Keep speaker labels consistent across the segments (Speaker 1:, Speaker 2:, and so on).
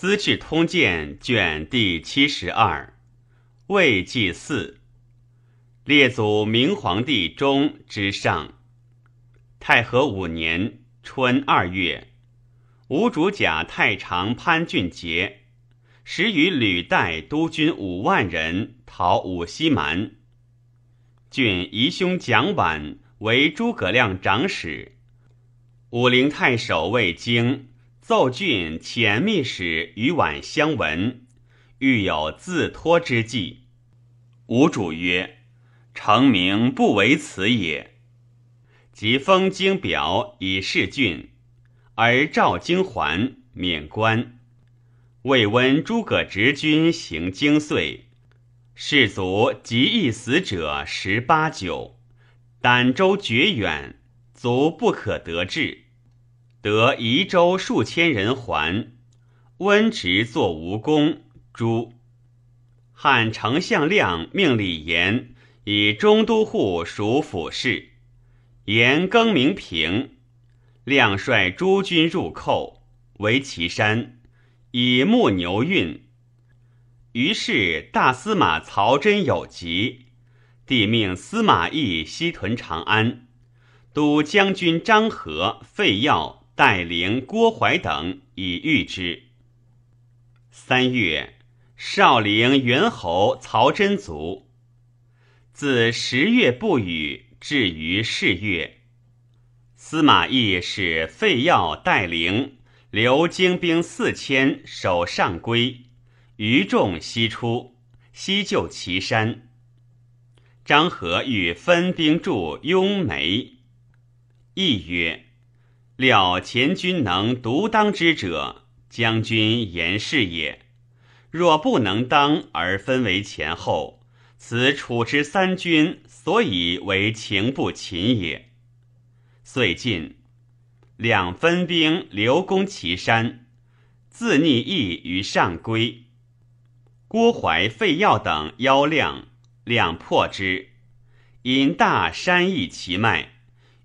Speaker 1: 资治通鉴》卷第七十二，魏纪四，列祖明皇帝中之上。太和五年春二月，吴主甲太常潘俊杰，时与吕带督军五万人讨武西蛮。郡姨兄蒋琬为诸葛亮长史，武陵太守魏京。奏郡遣密使与宛相闻，欲有自托之计。吴主曰：“成名不为此也。”即封京表以示郡，而召京还，免官。未温诸葛直军行京岁，士卒及役死者十八九，胆州绝远，卒不可得志。得宜州数千人还，温直作无功，诛。汉丞相亮命李严以中都护属府事，严更名平。亮率诸军入寇，围岐山，以木牛运。于是大司马曹真有疾，帝命司马懿西屯长安，都将军张合、费耀。带领郭淮等以御之。三月，少陵元侯曹真卒。自十月不雨，至于是月，司马懿使费耀带陵留精兵四千守上邽，余众西出，西救岐山。张合欲分兵驻雍眉，懿曰。料前军能独当之者，将军言是也。若不能当而分为前后，此楚之三军所以为情不勤也。遂进，两分兵留攻岐山，自逆义于上邽。郭淮、费耀等邀亮，亮破之，因大山邑其脉。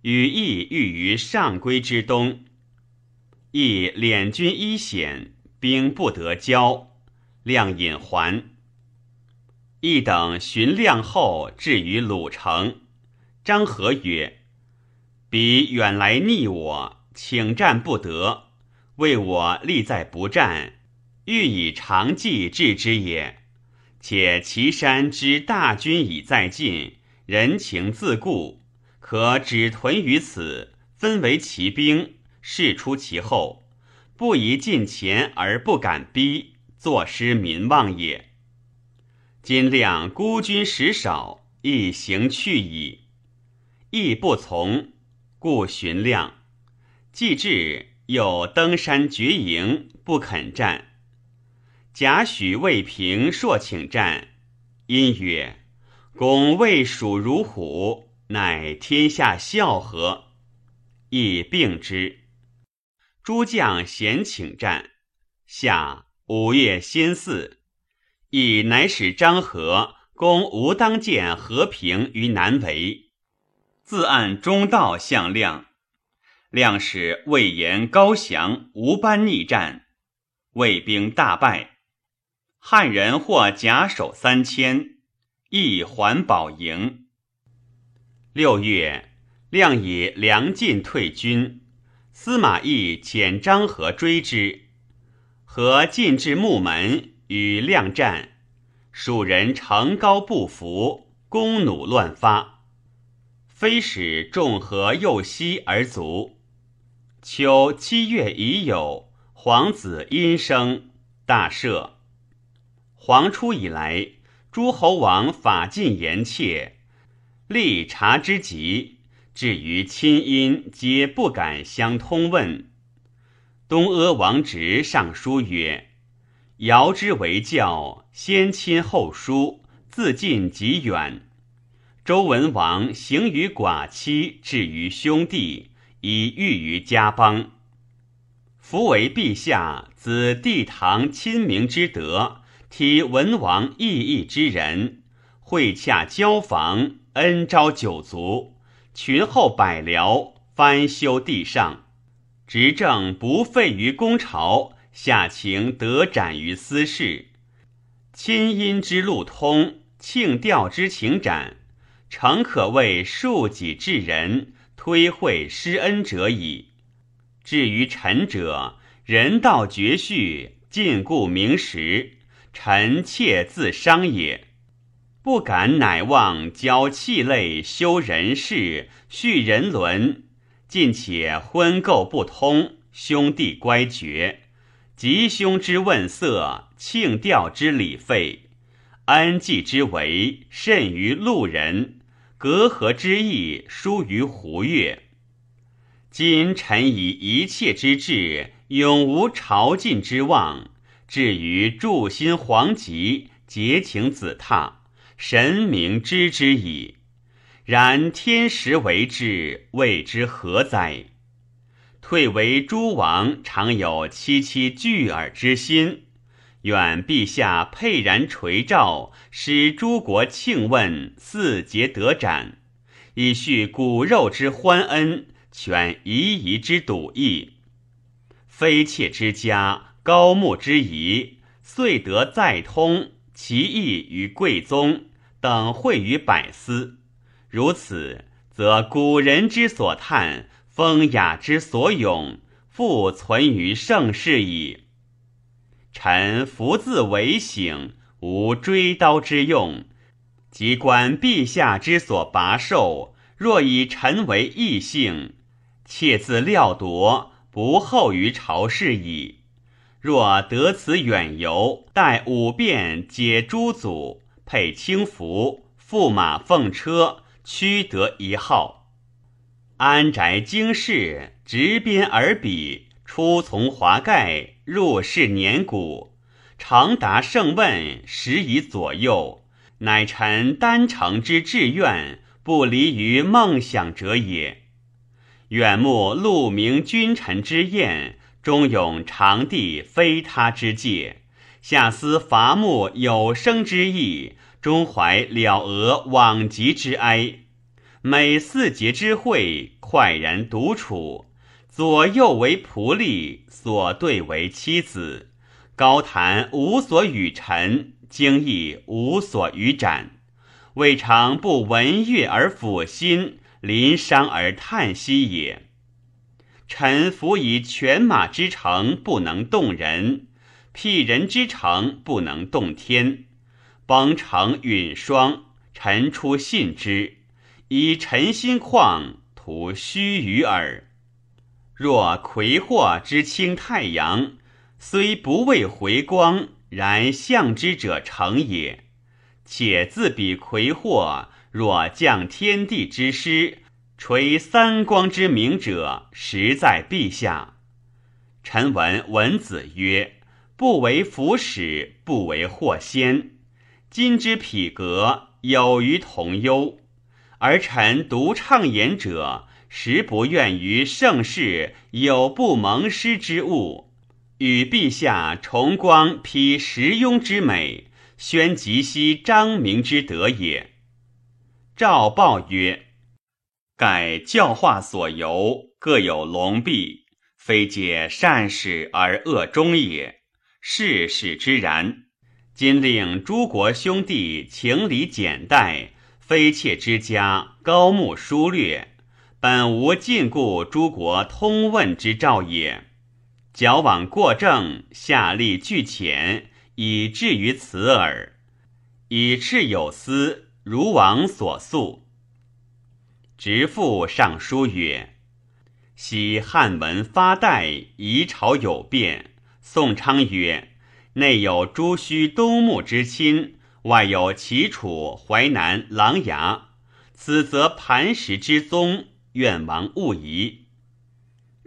Speaker 1: 与义欲于上邽之东，义敛军一险，兵不得交，亮引还。义等寻亮后，至于鲁城。张合曰：“彼远来逆我，请战不得，为我力在不战，欲以长计治之也。且岐山之大军已在近，人情自固。”可只屯于此，分为骑兵，士出其后，不宜近前而不敢逼，坐失民望也。今亮孤军实少，亦行去矣。亦不从，故寻亮。既至，又登山绝营，不肯战。贾诩、未平硕请战，因曰：“公魏蜀如虎。”乃天下笑和？亦并之。诸将咸请战。下五月辛巳，亦乃使张合攻吴当见和平于南围，自按中道向亮。亮使魏延、高翔、吴班逆战，魏兵大败。汉人获甲首三千，亦还保营。六月，亮以粮尽退军，司马懿遣张合追之，合进至木门与亮战，蜀人城高不服，弓弩乱发，非使众合右西而卒。秋七月已有皇子阴生，大赦。皇初以来，诸侯王法尽严切。立察之极，至于亲姻，皆不敢相通问。东阿王直上书曰：“尧之为教，先亲后疏，自近及远。周文王行于寡妻，至于兄弟，以喻于家邦。夫为陛下子帝堂亲明之德，体文王义义之人，会洽交房。”恩昭九族，群后百僚，翻修地上，执政不废于公朝，下情得展于私事，亲因之路通，庆吊之情展，诚可谓恕己治人，推惠施恩者矣。至于臣者，人道绝序，禁锢明实，臣妾自伤也。不敢乃望教气类修人事，续人伦，尽且婚垢不通，兄弟乖绝，吉凶之问色，庆吊之礼废，安济之为甚于路人，隔阂之意疏于胡越。今臣以一切之志，永无朝觐之望，至于助心皇极，结情子榻，神明知之矣。然天时为之，谓之何哉？退为诸王，常有戚戚惧耳之心。愿陛下沛然垂照，使诸国庆问，四节得展，以续骨肉之欢恩。全夷夷之笃义，非妾之家，高木之仪，遂得再通，其义于贵宗等会于百司。如此，则古人之所叹，风雅之所咏，复存于盛世矣。臣福自为省，无追刀之用。即观陛下之所拔受，若以臣为异性。妾自料夺，不厚于朝事矣。若得此远游，待五变解诸祖，配轻服，驸马奉车，驱得一号。安宅经世，执鞭而笔，出从华盖，入室年古，常达圣问，时以左右，乃臣丹诚之志愿，不离于梦想者也。远目鹿鸣君臣之宴，中永长帝非他之戒；下思伐木有生之意，中怀了俄往极之哀。每四节之会，快然独处，左右为仆隶，所对为妻子。高谈无所与陈，经意无所与展，未尝不闻乐而抚心。临伤而叹息也。臣服以犬马之诚不能动人，辟人之诚不能动天。崩城陨霜，臣出信之，以臣心旷，徒虚与耳。若魁祸之清太阳，虽不为回光，然向之者成也。且自比魁祸。若降天地之师，垂三光之明者，实在陛下。臣闻文子曰：“不为福使，不为祸先。”今之匹格，有于同忧。而臣独畅言者，实不愿于盛世有不蒙师之物，与陛下崇光披时庸之美，宣吉熙彰明之德也。诏报曰：“盖教化所由，各有龙弊，非借善始而恶终也。事使之然。今令诸国兄弟情理简待，非妾之家高慕疏略，本无禁锢诸国通问之兆也。矫枉过正，下力俱浅，以至于此耳。以赤有司。”如王所诉，直父上书曰：“昔汉文发代，夷朝有变。宋昌曰：‘内有朱须、东牧之亲，外有齐楚、淮南、琅琊，此则磐石之宗。愿王勿疑。’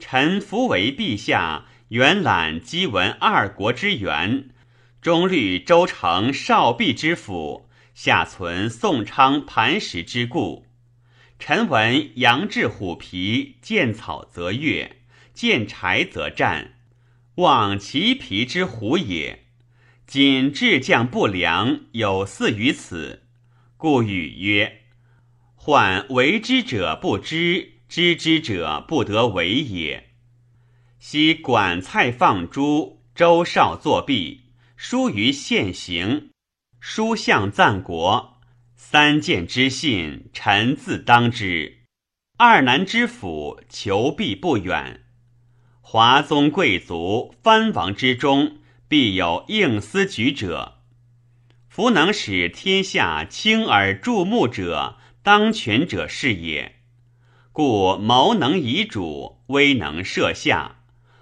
Speaker 1: 臣服为陛下，元览姬文二国之源，中虑周成、少弼之辅。”下存宋昌磐石之故，臣闻羊至虎皮，见草则跃，见柴则战，望其皮之虎也。今智将不良，有似于此，故语曰：“患为之者不知，知之者不得为也。”昔管蔡放诸，周少作弊，书于现行，书相赞国，三谏之信，臣自当之。二南之府，求必不远。华宗贵族、藩王之中，必有应思举者。夫能使天下轻而注目者，当权者是也。故谋能遗主，威能摄下。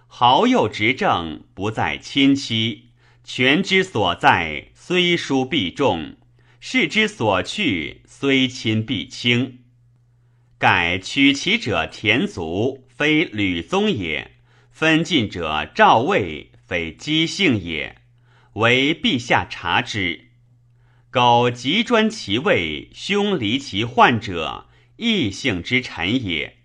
Speaker 1: 豪幼执政，不在亲戚；权之所在，虽疏必重；势之所去，虽亲必轻。盖取其者田族，非吕宗也；分晋者赵魏，非姬姓也。唯陛下察之。苟急专其位，凶离其患者，异姓之臣也。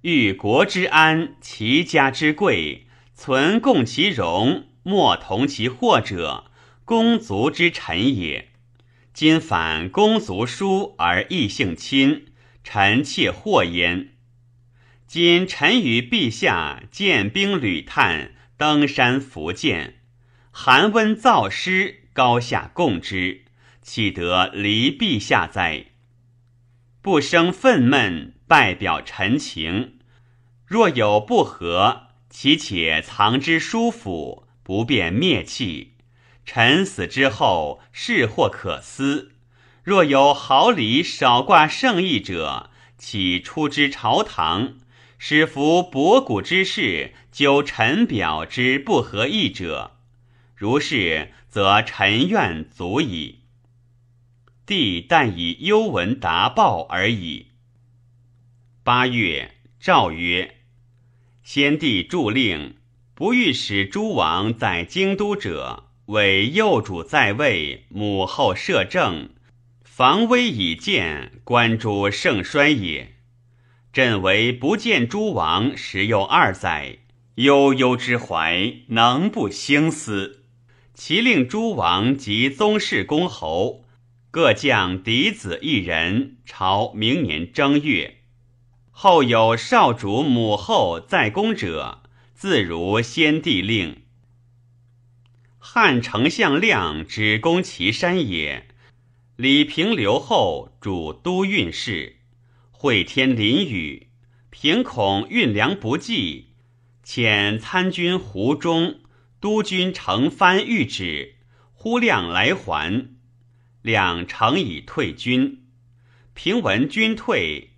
Speaker 1: 欲国之安，其家之贵，存共其荣，莫同其祸者，公族之臣也。今反公族疏而异姓亲，臣妾祸焉。今臣与陛下见兵旅探，登山伏剑，寒温燥湿，高下共之，岂得离陛下哉？不生愤懑。拜表陈情，若有不和，其且藏之书府，不便灭弃。臣死之后，事或可思。若有毫厘少挂圣意者，岂出之朝堂，使服博古之士，究臣表之不合意者，如是，则臣愿足矣。帝但以幽文达报而已。八月，诏曰：“先帝著令，不欲使诸王在京都者，为幼主在位，母后摄政，防危以见，观诸盛衰也。朕为不见诸王时有二载，悠悠之怀，能不兴思？其令诸王及宗室公侯各将嫡子一人，朝明年正月。”后有少主母后在宫者，自如先帝令。汉丞相亮只攻祁山也。李平留后主都运事，会天淋雨，平恐运粮不济，遣参军胡忠、督军程帆御旨，呼亮来还。亮诚以退军。平闻军退。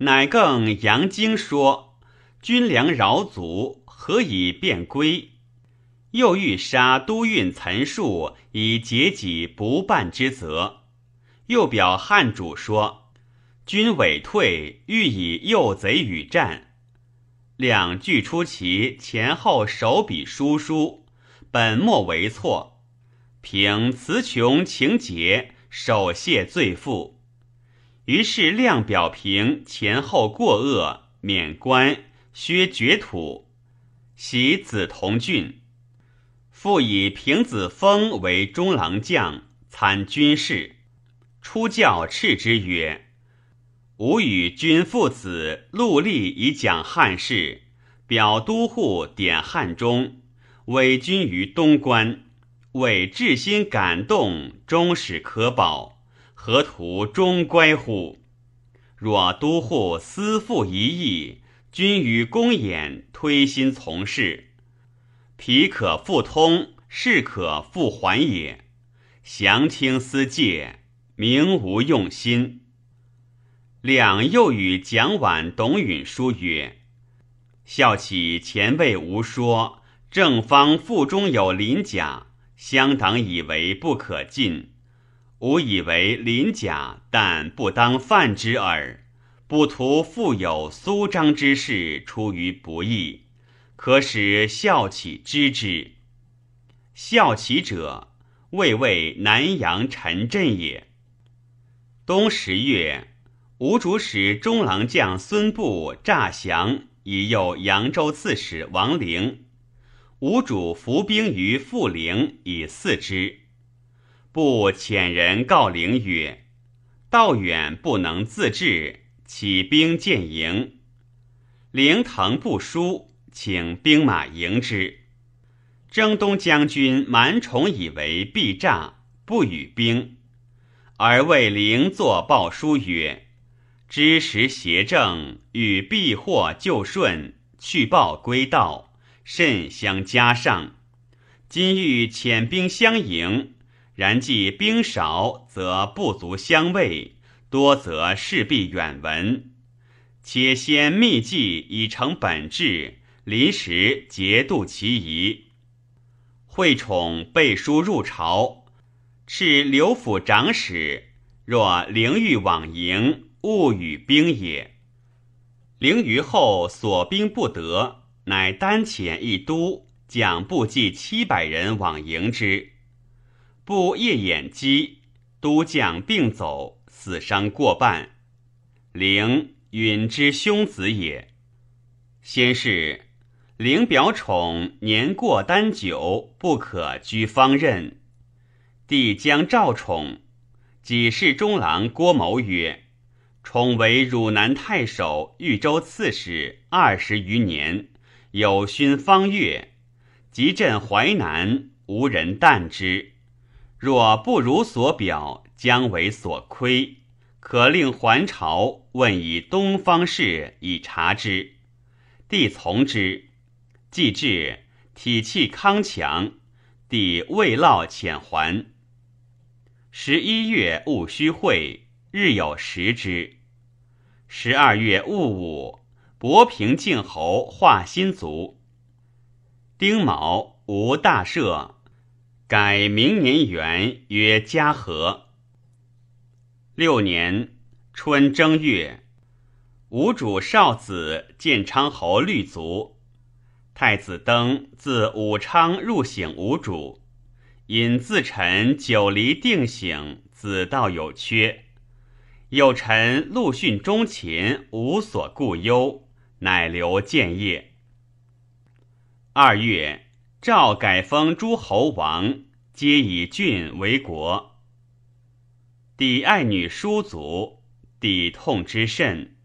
Speaker 1: 乃更扬经说：“军粮饶足，何以便归？”又欲杀都运岑数，以解己不办之责。又表汉主说：“军委退，欲以诱贼与战。”两据出其前后手笔书书，本末为错。凭词穷情节，手谢罪负。于是亮表平前后过恶，免官，削爵土，袭子同郡。复以平子封为中郎将，参军事。出教斥之曰：“吾与君父子戮力以讲汉事，表都护典汉中，委君于东关，为至心感动，终始可保。”何图终乖乎？若都护私负一意，君与公衍推心从事，皮可复通，事可复还也。详听思戒，明无用心。两又与蒋琬、董允书曰：“孝起前辈无说，正方腹中有鳞甲，乡党以为不可进。”吾以为鳞甲，但不当犯之耳。不图复有苏张之事，出于不义，可使孝启知之。孝启者，魏魏南阳陈震也。冬十月，吴主使中郎将孙布诈降，以诱扬州刺史王陵。吴主伏兵于富陵，以嗣之。不遣人告陵曰：“道远不能自治，起兵建营。”陵腾不书，请兵马迎之。征东将军满宠以为必诈，不与兵，而为灵作报书曰：“知时邪正，与避祸就顺，去报归道，甚相加上。今欲遣兵相迎，然计兵少，则不足相卫；多则势必远闻。且先密计以成本质，临时节度其宜。”惠宠背书入朝，敕刘府长史：若灵欲往迎，勿与兵也。灵于后所兵不得，乃单遣一都将部骑七百人往迎之。不夜掩击，都将并走，死伤过半。灵允之兄子也。先是。灵表宠年过丹久，不可居方任。帝将召宠，己事中郎郭谋曰：“宠为汝南太守、豫州刺史二十余年，有勋方月，及镇淮南，无人惮之。若不如所表，将为所亏。可令还朝，问以东方事，以察之。”帝从之。既至，体气康强，帝未落遣还。十一月戊戌会，日有食之。十二月戊午，博平靖侯化新卒。丁卯，无大赦，改明年元曰嘉禾。六年春正月，吴主少子建昌侯律卒。太子登自武昌入省无主，因自陈久离定省，子道有缺。有臣陆逊忠勤，无所顾忧，乃留建业。二月，诏改封诸侯王，皆以郡为国。抵爱女叔族，抵痛之甚，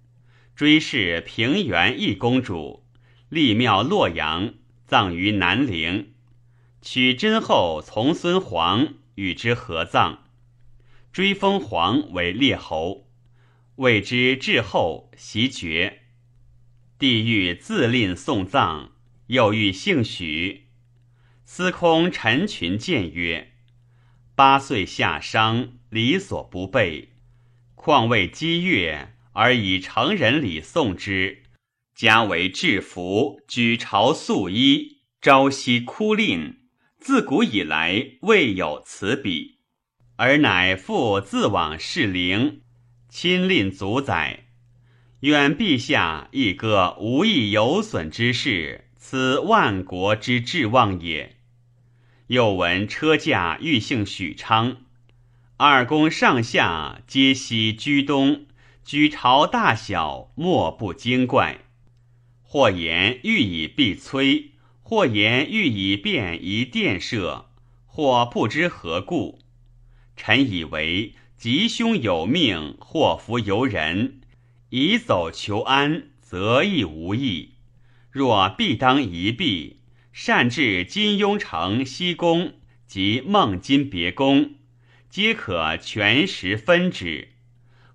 Speaker 1: 追谥平原义公主。立庙洛阳，葬于南陵。取真后从孙皇与之合葬，追封皇为列侯，谓之至后袭爵。帝欲自令送葬，又欲姓许。司空陈群谏曰：“八岁下商，礼所不备，况为积月而以成人礼送之。”家为制服，举朝素衣，朝夕哭令，自古以来未有此比。而乃复自往事陵，亲令足载。愿陛下一个无益有损之事，此万国之至望也。又闻车驾欲幸许昌，二宫上下皆悉居东，举朝大小莫不惊怪。或言欲以避摧，或言欲以便宜殿舍，或不知何故。臣以为吉凶有命，祸福由人。以走求安，则亦无益。若必当一避，善至金庸城西宫及孟津别宫，皆可全时分之。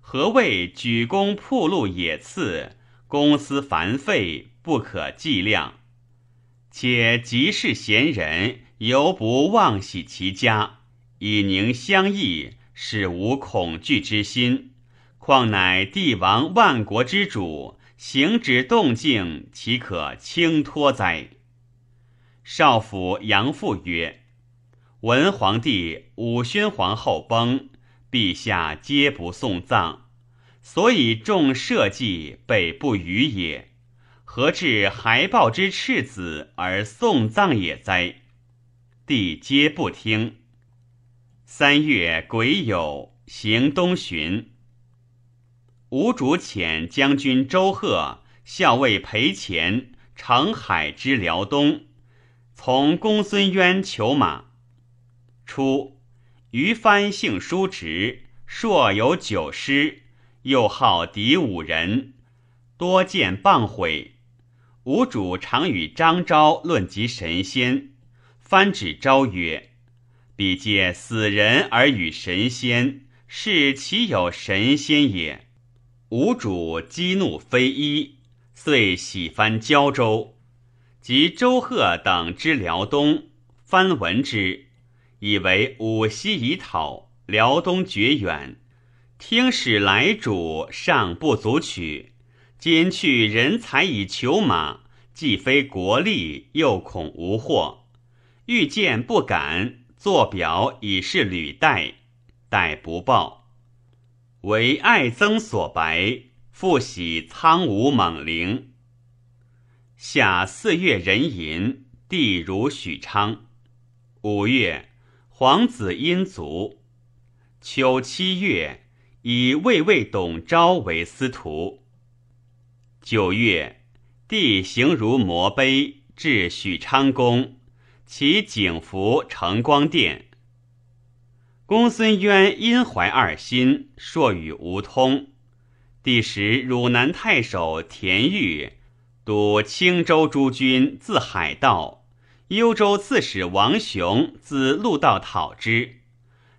Speaker 1: 何谓举弓铺路野次，公私繁费？不可计量，且即是贤人，犹不忘喜其家，以宁相益，使无恐惧之心。况乃帝王万国之主，行止动静，岂可轻托哉？少府杨父曰：“文皇帝、武宣皇后崩，陛下皆不送葬，所以众社稷备不虞也。”何至孩抱之赤子而送葬也哉？帝皆不听。三月癸酉，行东巡。吴主遣将军周贺、校尉裴虔乘海之辽东，从公孙渊求马。初，于藩姓叔侄，硕有九师，又好敌五人，多见谤毁。吴主常与张昭论及神仙，翻指昭曰：“彼借死人而与神仙，是其有神仙也？”吴主激怒非一，遂喜翻胶州，及周贺等之辽东。翻闻之，以为武西已讨，辽东绝远，听使来主尚不足取，今去人才以求马。既非国力，又恐无祸，欲见不敢。作表以示履带，待不报。为爱增所白，复喜苍梧猛灵。夏四月壬寅，地如许昌。五月，皇子殷卒。秋七月，以魏魏董昭为司徒。九月。帝行如摩碑，至许昌宫，其景福承光殿。公孙渊因怀二心，硕与吴通。帝时汝南太守田豫督青州诸军自海道，幽州刺史王雄自陆道讨之。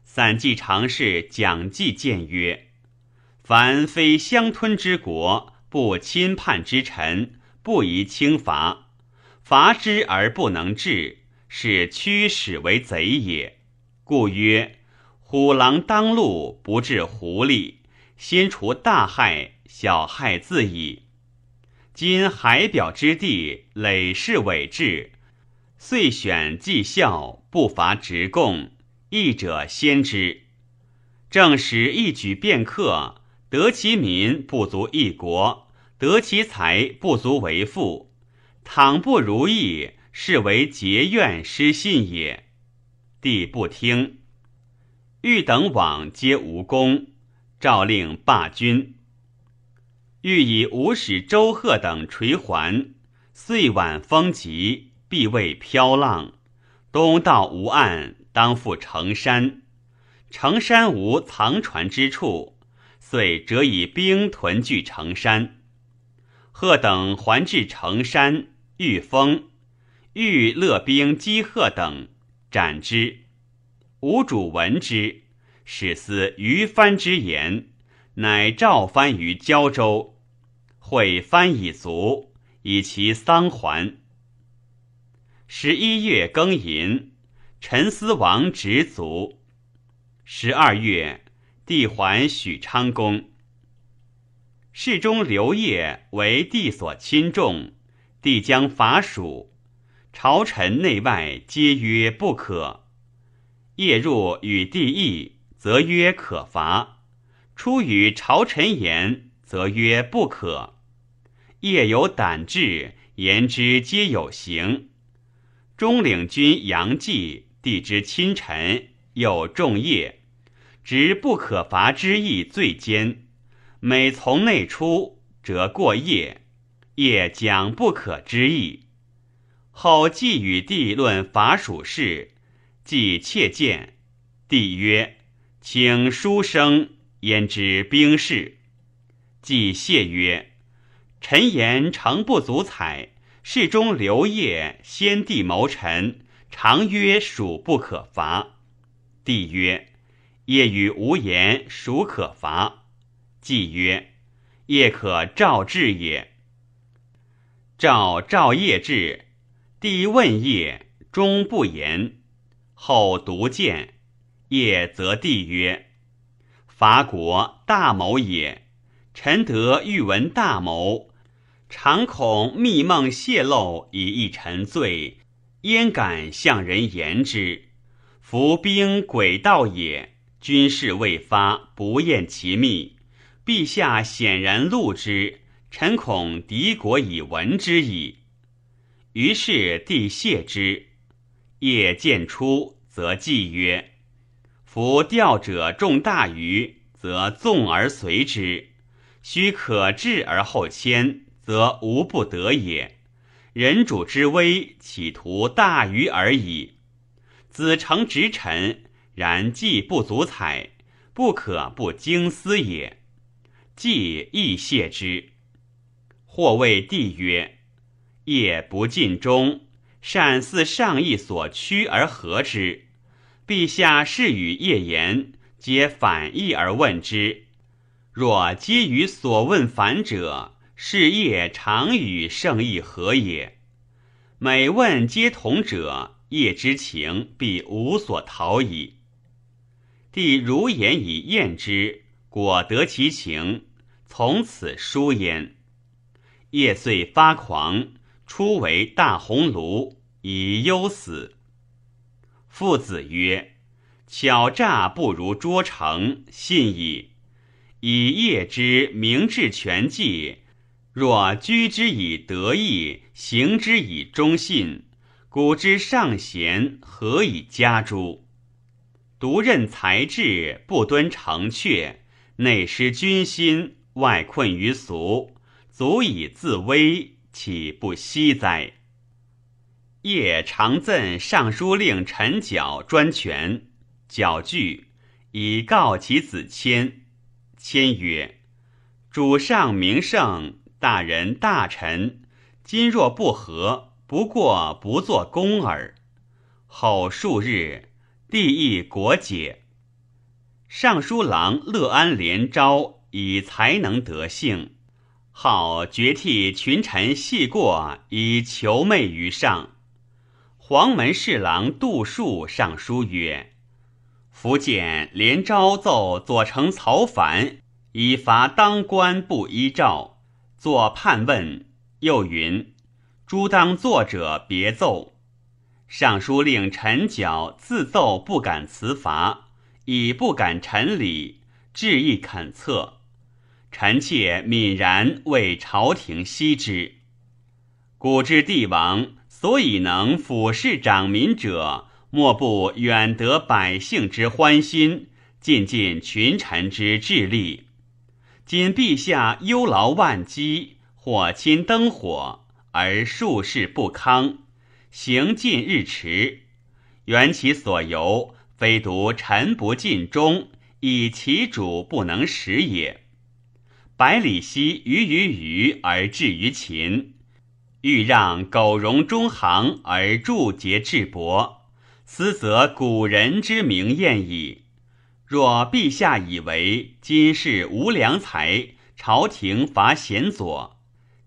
Speaker 1: 散骑常侍蒋济谏曰：“凡非乡吞之国，不亲叛之臣。”不宜轻罚，罚之而不能治，是驱使为贼也。故曰：虎狼当路，不治狐狸，先除大害，小害自矣。今海表之地，累世伪制，遂选绩效，不乏直贡，义者先之。正使一举便克，得其民不足一国。得其财不足为富，倘不如意，是为结怨失信也。帝不听，欲等往皆无功，诏令罢军。欲以吴使周贺等垂还，遂晚风急，必为飘浪。东到无岸，当赴成山。成山无藏船之处，遂折以兵屯据成山。贺等还至成山，遇封，欲勒兵击贺等，斩之。吴主闻之，始思于藩之言，乃召藩于胶州，会藩以卒，以其丧还。十一月庚寅，陈思王执卒。十二月，帝还许昌宫。侍中刘烨为帝所亲重，帝将伐蜀，朝臣内外皆曰不可。夜入与帝议，则曰可伐；出与朝臣言，则曰不可。夜有胆志，言之皆有形。中领军杨继，帝之亲臣，又重业，执不可伐之意最坚。每从内出，则过夜，夜讲不可之意。后既与帝论伐蜀事，既切见，帝曰：“请书生焉知兵事？”即谢曰：“臣言诚不足采。事中刘烨先帝谋臣，常曰蜀不可伐。”帝曰：“夜与无言，孰可伐。”既曰：“夜可召至也。”召召夜至，帝问夜，终不言。后独见，夜则帝曰：“伐国大谋也。臣得欲闻大谋，常恐密梦泄露，以益臣罪，焉敢向人言之？伏兵诡道也，军事未发，不厌其密。”陛下显然录之，臣恐敌国以闻之矣。于是帝谢之。夜见出，则祭曰：“夫钓者众大鱼，则纵而随之；须可治而后迁，则无不得也。人主之危，企图大鱼而已。子承直臣，然计不足采，不可不经思也。”既亦谢之，或谓帝曰：“夜不尽忠，善似上意所趋而合之。陛下是与业言，皆反义而问之。若皆与所问反者，是业常与圣意合也。每问皆同者，业之情必无所逃矣。帝如言以验之，果得其情，从此疏焉。业遂发狂，初为大鸿胪，以忧死。父子曰：“巧诈不如拙诚，信矣。以业之明智全计。”若居之以德义，行之以忠信，古之尚贤，何以加诸？独任才智，不敦成阙，内失君心，外困于俗，足以自危，岂不惜哉？夜常赠尚书令陈角专权，角惧，以告其子谦。谦曰：“主上名圣。”大人大臣，今若不和，不过不做公耳。后数日，帝亦国解。尚书郎乐安连昭以才能得幸，好决替群臣细过，以求媚于上。黄门侍郎杜树上书曰：“福建连昭奏左丞曹凡，以罚当官不依诏。”作判问，又云：“诸当作者别奏。”尚书令陈角自奏不敢辞罚，已不敢陈礼，致意恳策。臣妾泯然为朝廷惜之。古之帝王所以能俯视长民者，莫不远得百姓之欢心，尽尽群臣之智力。今陛下忧劳万机，火亲灯火，而术事不康，行进日迟。缘其所由，非独臣不尽忠，以其主不能使也。百里奚于于虞而至于秦，欲让苟容中行而助节智伯，斯则古人之名验矣。若陛下以为今世无良才，朝廷乏贤佐，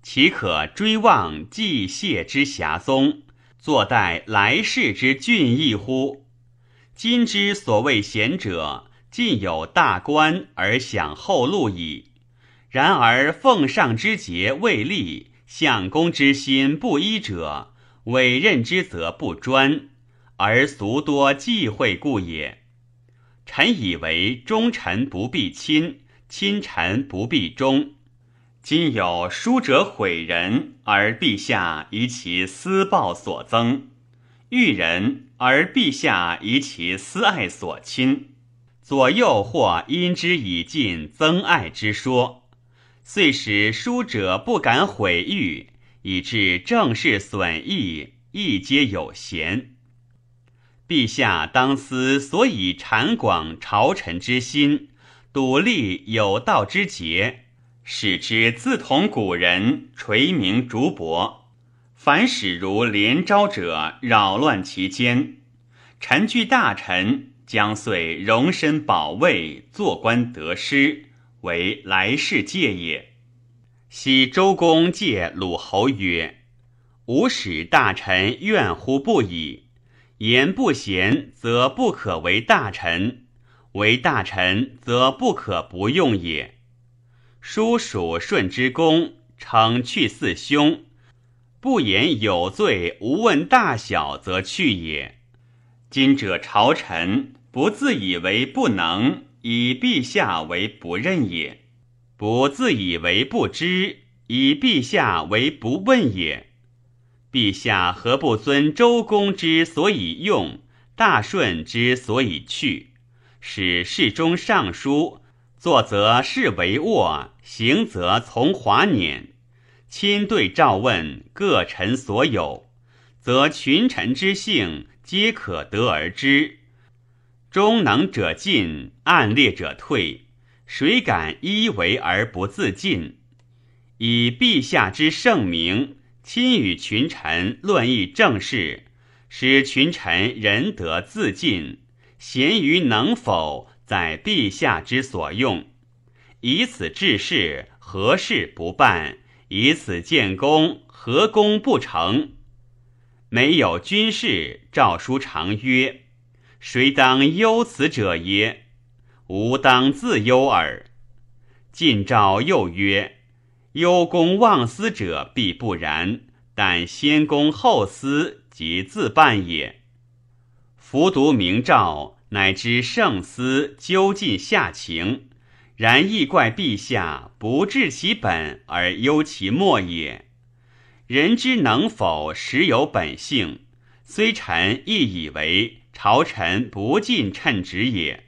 Speaker 1: 岂可追望继谢之遐宗，坐待来世之俊逸乎？今之所谓贤者，尽有大官而享后禄矣。然而奉上之节未立，相公之心不一者，委任之责不专，而俗多忌讳故也。臣以为忠臣不必亲，亲臣不必忠。今有书者毁人，而陛下以其私报所增；遇人而陛下以其私爱所亲。左右或因之以尽增爱之说，遂使书者不敢毁誉，以致政事损益，亦皆有嫌。陛下当思所以阐广朝臣之心，笃立有道之节，使之自同古人垂名竹帛。凡使如连招者，扰乱其间。臣居大臣，将遂容身保卫，做官得失，为来世戒也。昔周公戒鲁侯曰：“吾使大臣怨乎不已。”言不贤，则不可为大臣；为大臣，则不可不用也。叔属顺之功，称去四凶，不言有罪，无问大小，则去也。今者朝臣不自以为不能，以陛下为不任也；不自以为不知，以陛下为不问也。陛下何不尊周公之所以用，大顺之所以去，使侍中尚书作则是为卧，行则从华辇，亲对诏问各臣所有，则群臣之性皆可得而知。忠能者进，暗劣者退，谁敢依为而不自尽？以陛下之圣明。亲与群臣论议政事，使群臣仁德自尽，贤于能否，在陛下之所用。以此治事，何事不办？以此建功，何功不成？没有军事，诏书常曰：“谁当忧此者耶？吾当自忧耳。”晋诏又曰：“忧公忘私者，必不然；但先公后私，即自办也。”伏读明诏，乃知圣思究尽下情。然亦怪陛下不治其本而忧其末也。人之能否，实有本性。虽臣亦以为朝臣不尽称职也。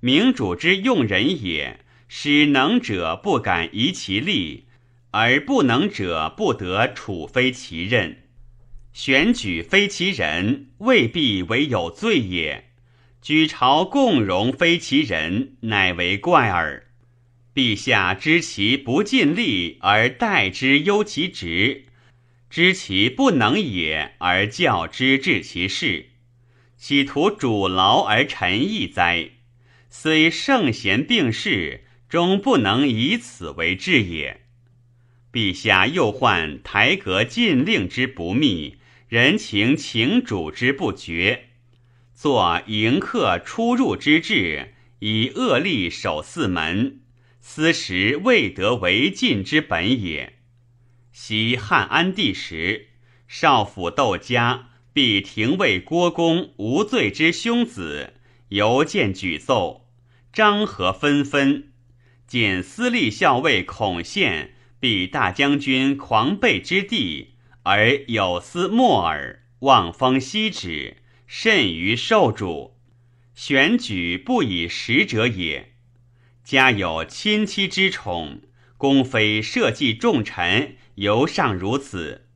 Speaker 1: 明主之用人也，使能者不敢移其力，而不能者不得处非其任。选举非其人，未必为有罪也。举朝共荣非其人，乃为怪耳。陛下知其不尽力而待之忧其职，知其不能也而教之治其事，企图主劳而臣义哉？虽圣贤并世，终不能以此为治也。陛下又患台阁禁令之不密，人情请主之不绝。作迎客出入之制，以恶吏守四门，斯时未得为禁之本也。昔汉安帝时，少府窦家必廷尉郭公无罪之兄子，犹见举奏，章和纷纷。见私立校尉孔宪必大将军狂悖之地，而有司莫尔望风息止。甚于受主，选举不以实者也。家有亲戚之宠，公非社稷重臣，犹尚如此。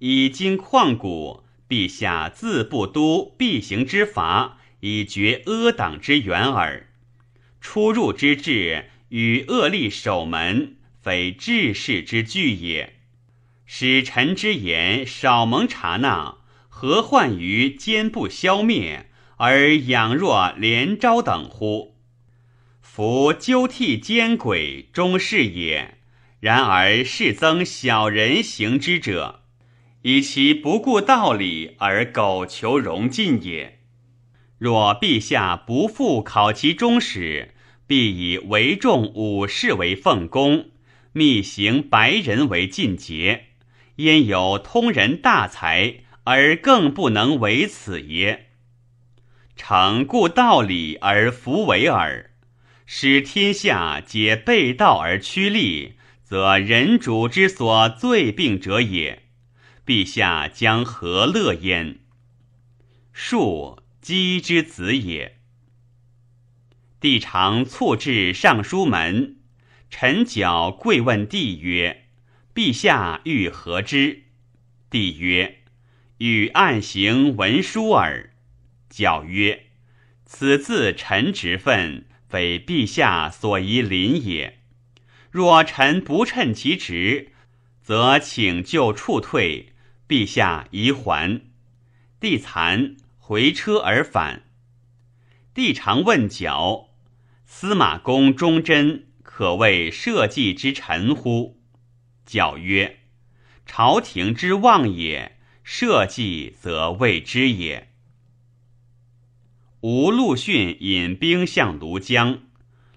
Speaker 1: 以今旷古，陛下自不都必行之法，以绝阿党之源耳。出入之制，与恶吏守门，非治世之具也。使臣之言少蒙察纳。何患于坚不消灭，而养若连招等乎？夫纠替奸诡，终是也。然而是增小人行之者，以其不顾道理而苟求荣进也。若陛下不复考其忠始，必以为众武士为奉公，密行白人为进节，焉有通人大才？而更不能为此耶？诚故道理而弗为耳，使天下皆背道而趋利，则人主之所罪病者也。陛下将何乐焉？庶姬之子也。帝常促至尚书门，臣角跪问帝曰：“陛下欲何之？”帝曰：与案行文书耳。教曰：“此自臣职分，非陛下所宜临也。若臣不称其职，则请就处退。陛下宜还。”帝惭，回车而返。帝常问角：“司马公忠贞，可谓社稷之臣乎？”角曰：“朝廷之望也。”社稷则未知也。吴陆逊引兵向庐江，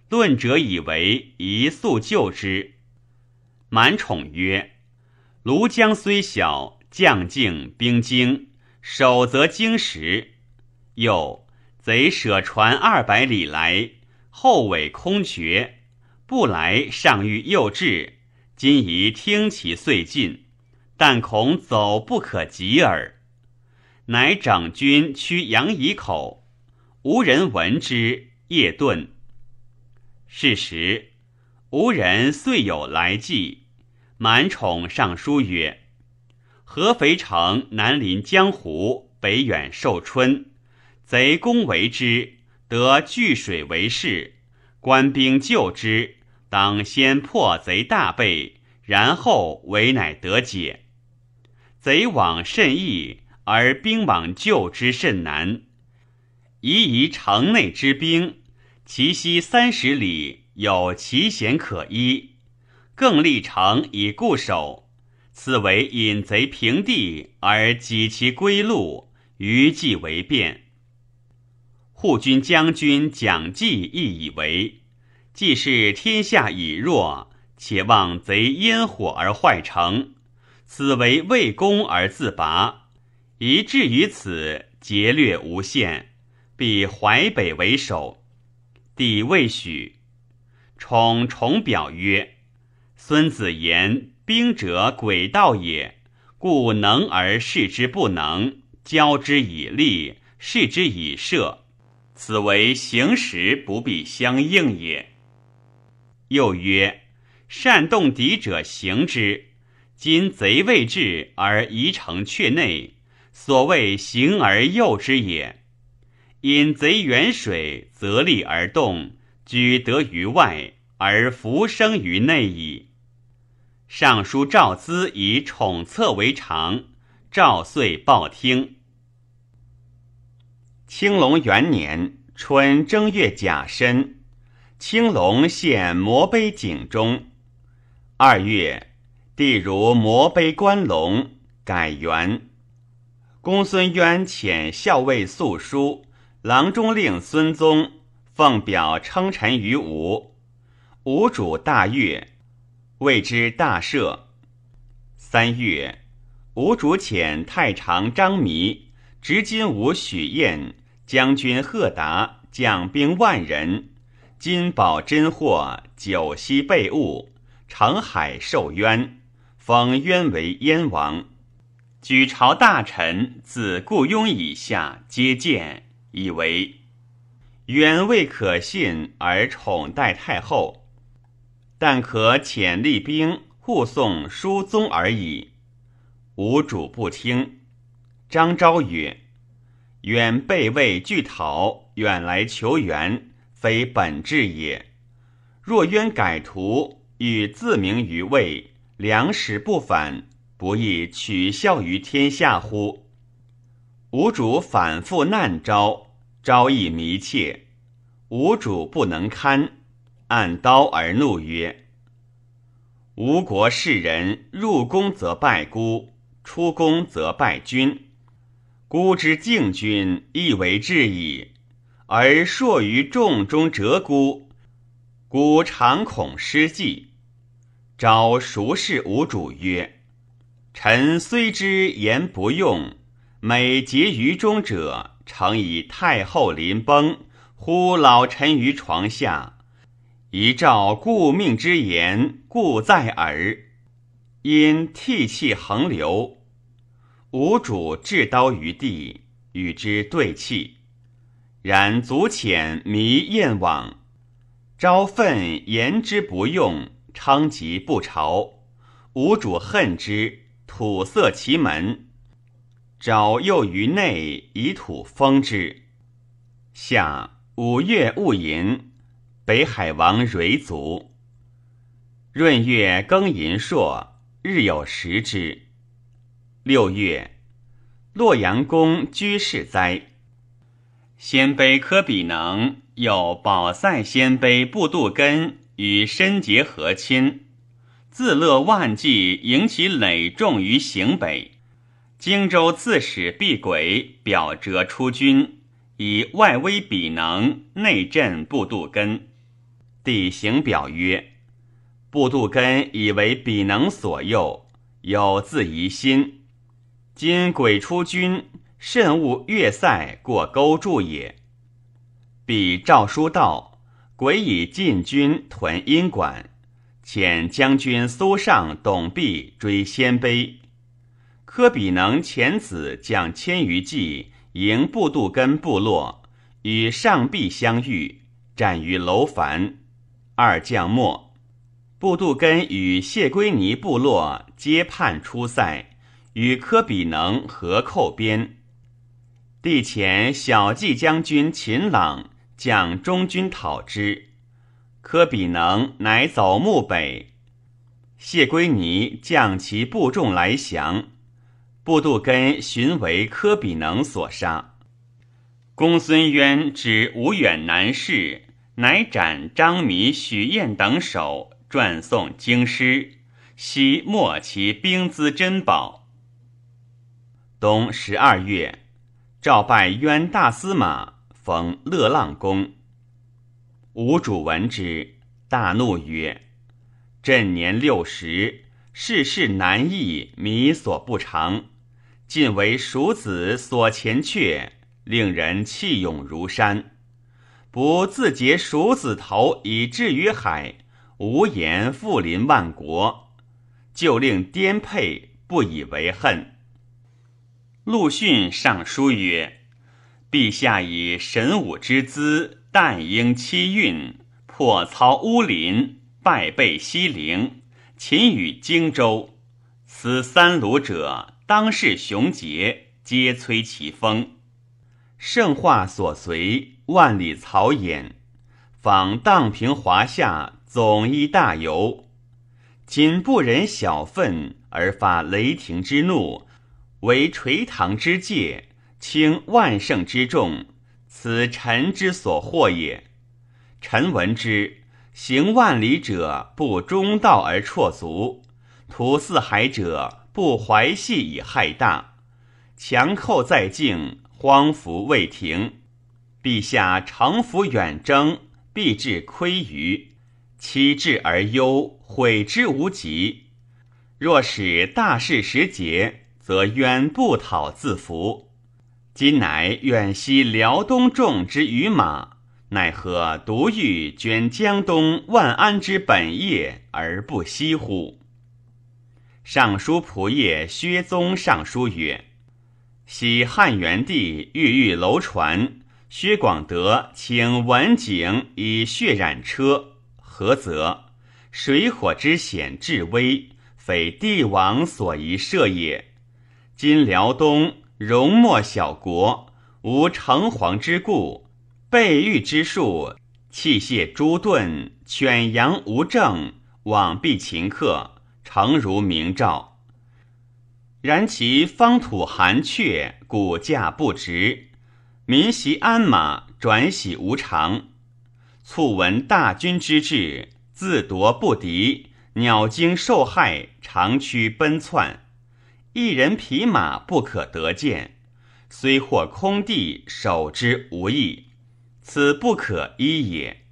Speaker 1: 论者以为宜速救之。满宠曰：“庐江虽小，将精兵精，守则精实。又贼舍船二百里来，后尾空绝，不来尚欲诱至，今宜听其遂进。”但恐走不可及耳，乃长军趋阳乙口，无人闻之，夜遁。是时，吴人遂有来计，满宠上书曰：“合肥城南临江湖，北远寿春，贼攻为之，得聚水为势，官兵救之，当先破贼大备，然后为乃得解。”贼往甚易，而兵往救之甚难。宜宜城内之兵，其西三十里有奇险可依，更立城以固守。此为引贼平地而击其归路，余计为变。护军将军蒋济亦以为，既是天下已弱，且望贼烟火而坏城，此为为攻而自拔，一至于此，劫掠无限，必淮北为首。帝未许，宠重表曰：“孙子言。”兵者，诡道也。故能而示之不能，交之以利，示之以射，此为行时不必相应也。又曰：善动敌者行之。今贼未至而宜城阙内，所谓行而诱之也。因贼远水，则利而动，居得于外，而浮生于内矣。尚书赵咨以宠策为常，赵遂报听。青龙元年春正月甲申，青龙献摩碑井中。二月，帝如摩碑观龙，改元。公孙渊遣校尉素书、郎中令孙宗奉表称臣于吴，吴主大悦。谓之大赦。三月，吴主遣太常张弥、执金吾许彦、将军贺达将兵万人，金宝珍货，九锡备物，乘海受冤，封渊为燕王。举朝大臣自顾雍以下皆见，以为渊未可信，而宠待太后。但可遣厉兵护送书宗而已。吴主不听。张昭曰：“远备位拒讨，远来求援，非本志也。若渊改图，欲自明于魏，良食不反，不亦取笑于天下乎？”吴主反复难招，招亦迷切，吴主不能堪。按刀而怒曰：“吴国士人入宫则拜孤，出宫则拜君。孤之敬君，亦为至矣。而硕于众中折孤，孤常恐失计。昭熟视吴主曰：‘臣虽知言不用，每结于中者，常以太后临崩，呼老臣于床下。’”一照故命之言，故在耳。因涕泣横流，吾主置刀于地，与之对泣。然足浅迷燕往，招愤言之不用，昌吉不朝。吾主恨之，土塞其门。昭又于内以土封之。夏五月戊寅。北海王蕊卒。闰月庚寅朔，日有食之。六月，洛阳宫居士哉。鲜卑科比能有保塞鲜卑布杜根与申结和亲，自乐万计，迎其累众于行北。荆州刺史毕轨表折出军，以外威比能，内镇布杜根。帝行表曰：“布杜根以为比能所诱，有自疑心。今鬼出军，慎勿越塞过沟筑也。”彼诏书道：“鬼以禁军屯阴馆，遣将军苏尚、董弼追鲜卑。科比能遣子将千余骑迎布杜根部落，与上弼相遇，战于楼烦。”二将末，布杜根与谢归尼部落皆叛出塞，与科比能合寇边。帝遣小骑将军秦朗将中军讨之，科比能乃走牧北。谢归尼将其部众来降，步度根寻为柯比能所杀。公孙渊之无远难事，乃斩张弥、许彦等首，传送京师，悉没其兵资珍宝。冬十二月，诏拜渊大司马，封乐浪公。吴主闻之，大怒曰：“朕年六十，世事难易，弥所不长，尽为蜀子所前却，令人气勇如山。不自结蜀子头以至于海，无言复临万国，就令颠沛，不以为恨。”陆逊上书曰：“陛下以神武之姿。”但应七运，破操乌林，败备西陵，擒与荆州。此三鲁者，当世雄杰，皆摧其锋。圣化所随，万里草偃，访荡平华夏，总一大游。仅不忍小愤，而发雷霆之怒，为垂堂之戒，倾万乘之众。此臣之所获也。臣闻之，行万里者不中道而辍足，图四海者不怀系以害大。强寇在境，荒服未停。陛下乘服远征，必致亏余，期至而忧，悔之无及。若使大事时节，则冤不讨自服。今乃远西辽东众之于马，奈何独欲捐江东万安之本业而不惜乎？尚书仆射薛宗上书曰：“昔汉元帝御御楼船，薛广德请文景以血染车，何则？水火之险至危，非帝王所宜设也。今辽东。”容莫小国，无城隍之故，备御之术，器械诸钝，犬羊无政，往必秦客，诚如明诏。然其方土寒阙，骨价不值，民习鞍马，转徙无常。促闻大军之至，自夺不敌，鸟惊受害，长驱奔窜。一人匹马不可得见，虽获空地，守之无益，此不可依也。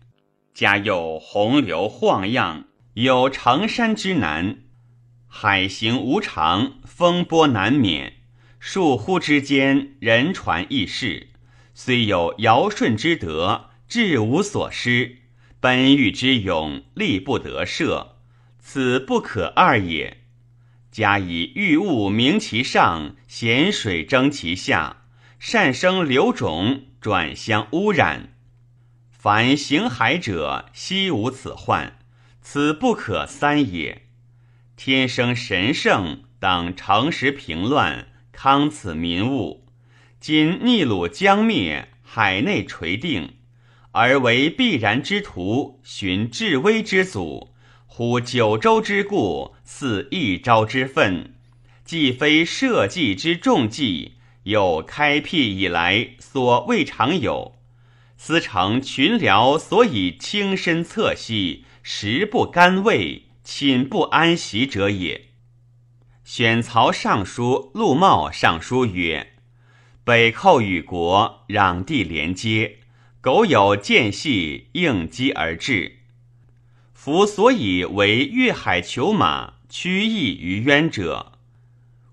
Speaker 1: 家有洪流晃漾，有长山之难，海行无常，风波难免。倏忽之间，人传异事，虽有尧舜之德，志无所失，奔欲之勇，力不得赦，此不可二也。加以玉物明其上，咸水蒸其下，善生流种，转相污染。凡行海者，悉无此患，此不可三也。天生神圣，当诚实平乱，康此民物。今逆鲁将灭，海内垂定，而为必然之徒，寻至危之祖。乎九州之故，似一朝之愤，既非社稷之重计，又开辟以来所未尝有。思成群僚所以轻身侧息，食不甘味，寝不安席者也。选曹尚书陆茂上书曰：“北寇与国，壤地连接，苟有间隙，应机而至。”夫所以为越海求马，屈意于渊者，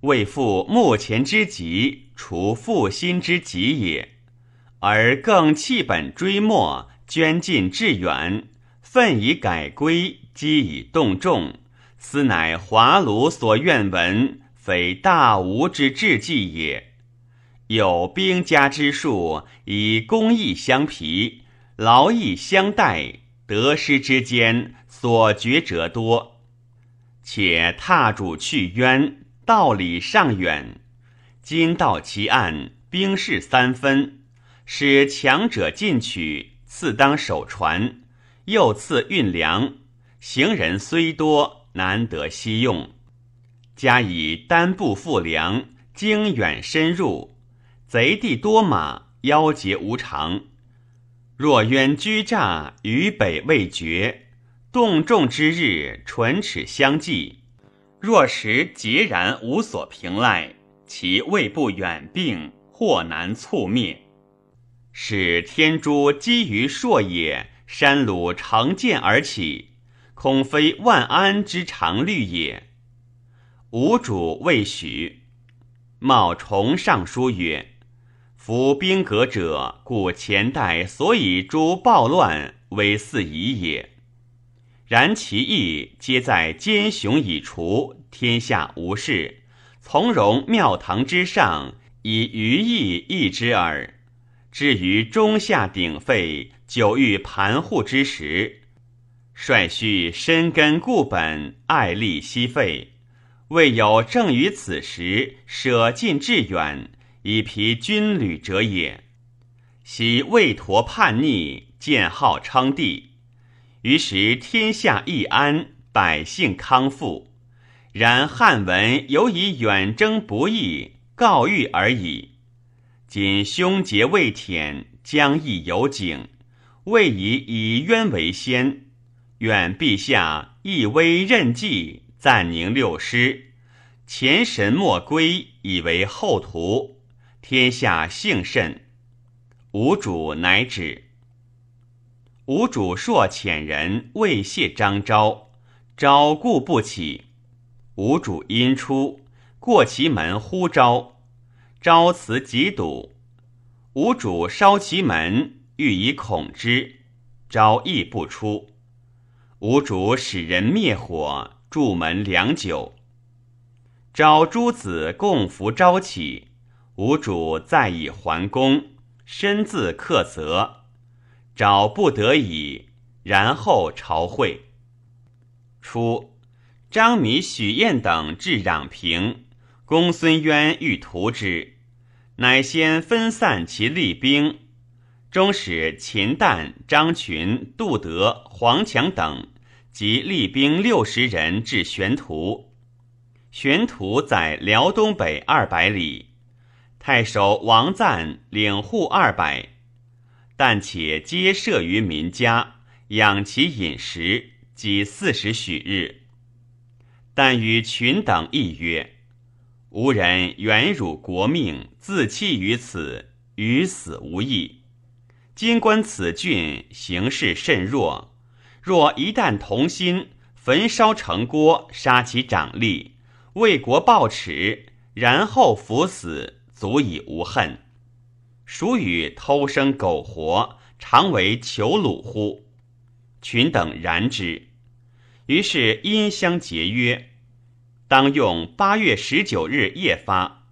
Speaker 1: 为复目前之急，除负心之急也；而更弃本追末，捐尽致远，奋以改归，积以动众，斯乃华鲁所愿闻，非大吴之志计也。有兵家之术，以公义相疲，劳役相待，得失之间。所觉者多，且踏主去渊，道理尚远。今到其岸，兵势三分，使强者进取，次当守船，又次运粮。行人虽多，难得悉用。加以单部赋粮，经远深入，贼地多马，妖劫无常。若渊居诈，于北未绝。动众之日，唇齿相继。若时孑然无所凭赖，其未不远病，或难猝灭。使天诛积于朔也，山鲁成剑而起，恐非万安之常律也。吾主未许。茂崇尚书曰：“夫兵革者，故前代所以诛暴乱，为四夷也。”然其意皆在奸雄已除，天下无事，从容庙堂之上，以余意易之耳。至于中下鼎沸，久欲盘户之时，率须深根固本，爱力息费，未有正于此时舍近致远，以疲军旅者也。昔魏陀叛逆，建号称帝。于是天下易安，百姓康复。然汉文犹以远征不易告谕而已。今凶劫未殄，将亦有景，未以以冤为先。愿陛下一威任计，暂宁六师，前神莫归，以为后图，天下幸甚。吾主乃止。吴主硕遣人未谢张昭，昭故不起。吴主因出，过其门呼昭，昭辞即堵。吴主烧其门，欲以恐之，昭亦不出。吴主使人灭火，筑门良久。昭诸子共扶昭起，吴主再以还宫，身自克责。找不得已，然后朝会。初，张弥、许彦等至壤平，公孙渊欲屠之，乃先分散其厉兵，终使秦旦、张群、杜德、黄强等及厉兵六十人至玄图。玄图在辽东北二百里，太守王赞领户二百。但且皆设于民家，养其饮食，即四十许日。但与群等议曰：“吾人远辱国命，自弃于此，与死无异。今观此郡形势甚弱，若一旦同心，焚烧城郭，杀其长吏，为国报耻，然后服死，足以无恨。”孰与偷生苟活，常为囚虏乎？群等然之，于是因相结约，当用八月十九日夜发。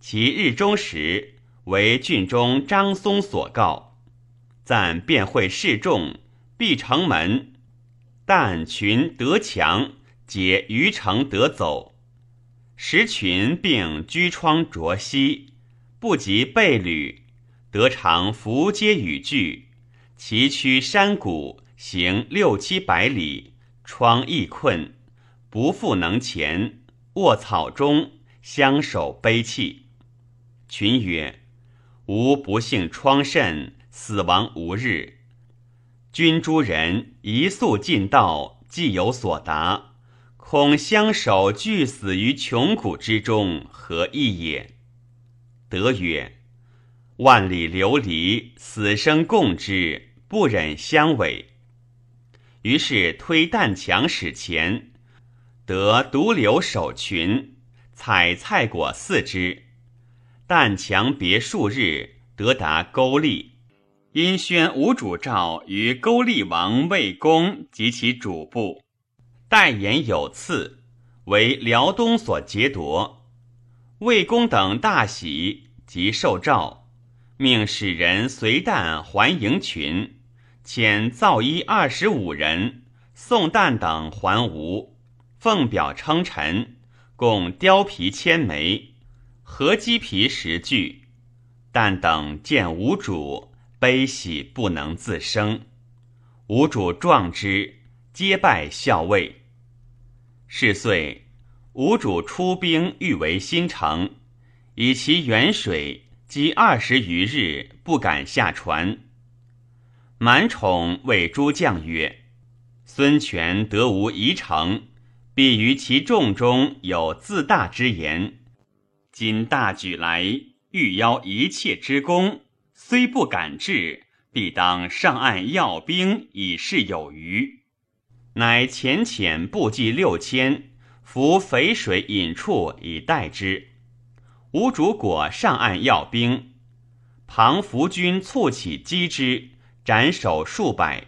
Speaker 1: 其日中时，为郡中张松所告，暂便会示众，闭城门，但群得强，解余城得走。时群并居窗着息。不及备履，得偿伏阶与具，崎岖山谷，行六七百里，疮亦困，不复能前。卧草中，相守悲泣。群曰：“吾不幸疮甚，死亡无日。君诸人一速尽道，既有所达，恐相守俱死于穷苦之中，何益也？”德曰：“万里流离，死生共之，不忍相违。”于是推弹墙使前，得独留守群，采菜果四之。弹墙别数日，得达勾力。因宣吴主诏于勾力王魏公及其主部，代言有赐，为辽东所劫夺。魏公等大喜，即受诏，命使人随旦还营群，遣造衣二十五人送旦等还吴，奉表称臣，共貂皮千枚，合鸡皮十具。旦等见吴主，悲喜不能自生。吴主壮之，皆拜校尉。是岁。吴主出兵欲为新城，以其远水，积二十余日，不敢下船。满宠谓诸将曰：“孙权得无宜城，必于其众中有自大之言。今大举来，欲邀一切之功，虽不敢至，必当上岸要兵，以示有余。乃浅浅步骑六千，伏淝水引处以待之。”吴主果上岸要兵，庞福军促起击之，斩首数百，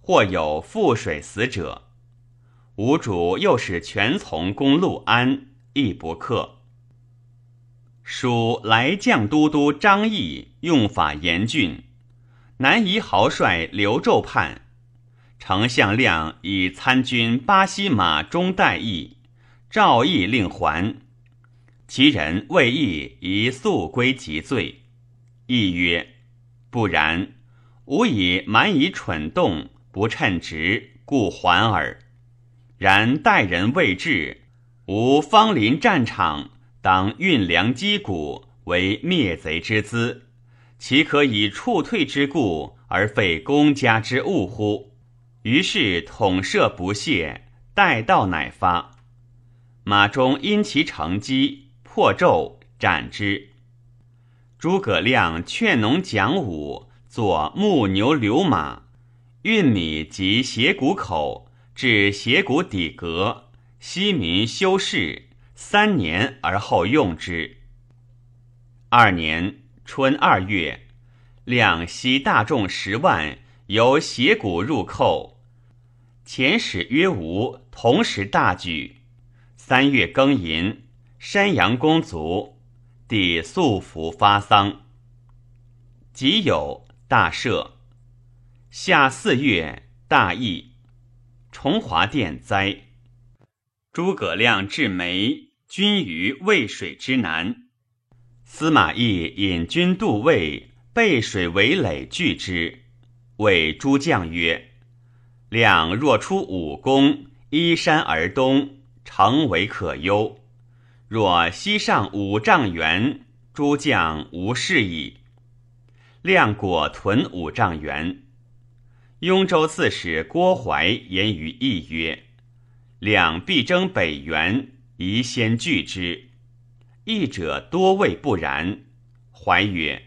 Speaker 1: 或有覆水死者。吴主又使全从攻陆安，亦不克。属来将都督张毅用法严峻，南夷豪帅刘胄叛，丞相亮以参军巴西马中代役，赵毅令还。其人未义宜速归即罪。义曰：“不然，吾以蛮以蠢动，不称职，故还耳。然待人未至，吾方临战场，当运粮击鼓，为灭贼之资，岂可以处退之故而废公家之物乎？”于是统摄不懈，待到乃发。马中因其成绩。破纣斩之。诸葛亮劝农讲武，作木牛流马，运米及斜谷口，至斜谷底阁，西民修士三年而后用之。二年春二月，亮悉大众十万由斜谷入寇，遣使曰吴同时大举。三月庚寅。山阳公卒，帝素服发丧。己酉，大赦。夏四月，大疫，崇华殿灾。诸葛亮至梅，军于渭水之南。司马懿引军渡渭，背水为垒，拒之。谓诸将曰：“亮若出武功，依山而东，诚为可忧。”若西上五丈原，诸将无事矣。亮果屯五丈原。雍州刺史郭淮言于义曰：“两必争北原，宜先拒之。”义者多谓不然。怀曰：“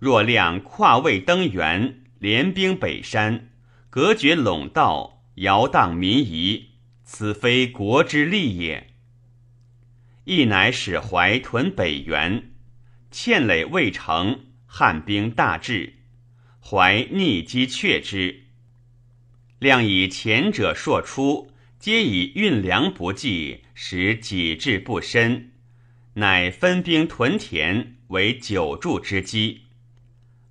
Speaker 1: 若亮跨渭登原，联兵北山，隔绝陇道，摇荡民夷，此非国之利也。”亦乃使怀屯北原，堑垒未成，汉兵大至，怀逆击却之。量以前者硕出，皆以运粮不济，使己志不深，乃分兵屯田，为久住之机。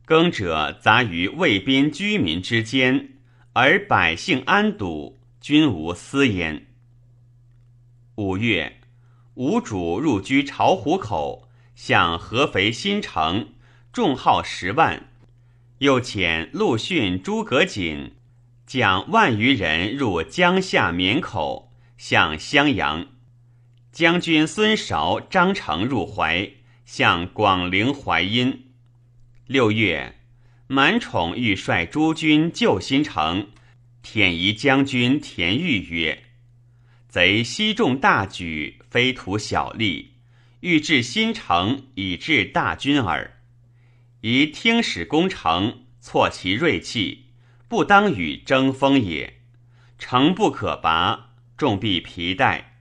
Speaker 1: 耕者杂于魏兵居民之间，而百姓安堵，均无私焉。五月。吴主入居巢湖口，向合肥新城，众号十万。又遣陆逊、诸葛瑾将万余人入江夏绵口，向襄阳。将军孙韶、张成入淮，向广陵淮阴。六月，满宠欲率诸军救新城，舔夷将军田豫曰。贼悉众大举，非图小利，欲至新城以致大军耳。宜听使攻城，挫其锐气，不当与争锋也。城不可拔，众必皮带，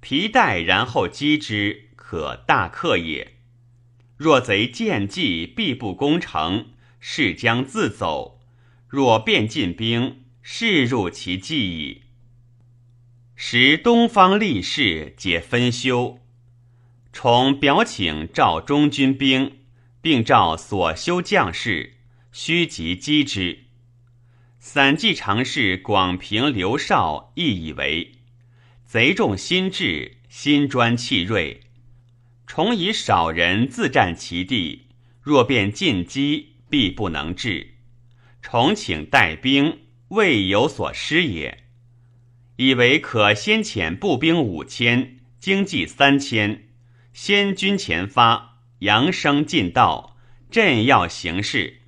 Speaker 1: 皮带然后击之，可大克也。若贼见计，必不攻城，势将自走。若便进兵，势入其计矣。时东方力士皆分修，崇表请召中军兵，并召所修将士，须即击之。散骑常侍广平刘绍亦以为贼众心智，心专气锐，崇以少人自占其地，若便进击，必不能治。重请带兵，未有所失也。以为可先遣步兵五千，精骑三千，先军前发，扬声进道，朕要行事。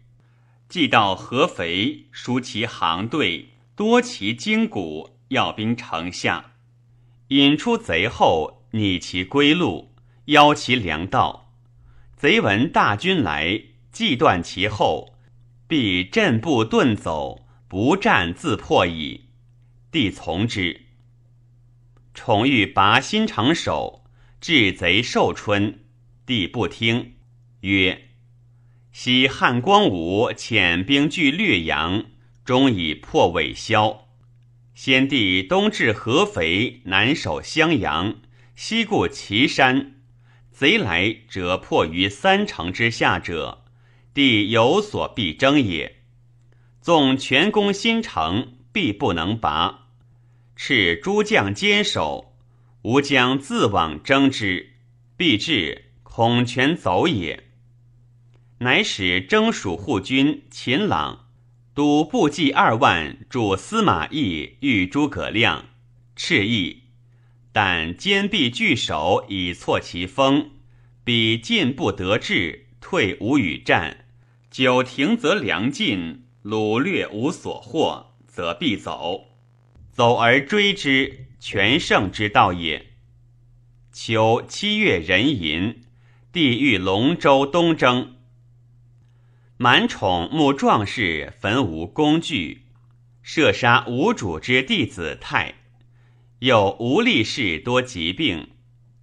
Speaker 1: 既到合肥，疏其行队，多其筋骨，要兵城下，引出贼后，拟其归路，邀其粮道。贼闻大军来，既断其后，必阵步遁走，不战自破矣。帝从之。宠欲拔新城守，至贼寿春，帝不听，曰。昔汉光武遣兵据略阳，终以破韦骁。先帝东至合肥，南守襄阳，西固岐山。贼来者破于三城之下者，帝有所必争也。纵全攻新城，必不能拔。敕诸将坚守，吾将自往征之，必至，恐全走也。乃使征蜀护军秦朗督部骑二万助司马懿遇诸葛亮，赤意，但坚壁据守以挫其锋，彼进不得志，退无与战。久停则粮尽，掳掠无所获，则必走。走而追之，全胜之道也。秋七月壬寅，帝欲龙舟东征。满宠慕壮士，焚无工具，射杀吴主之弟子泰。有无力士多疾病，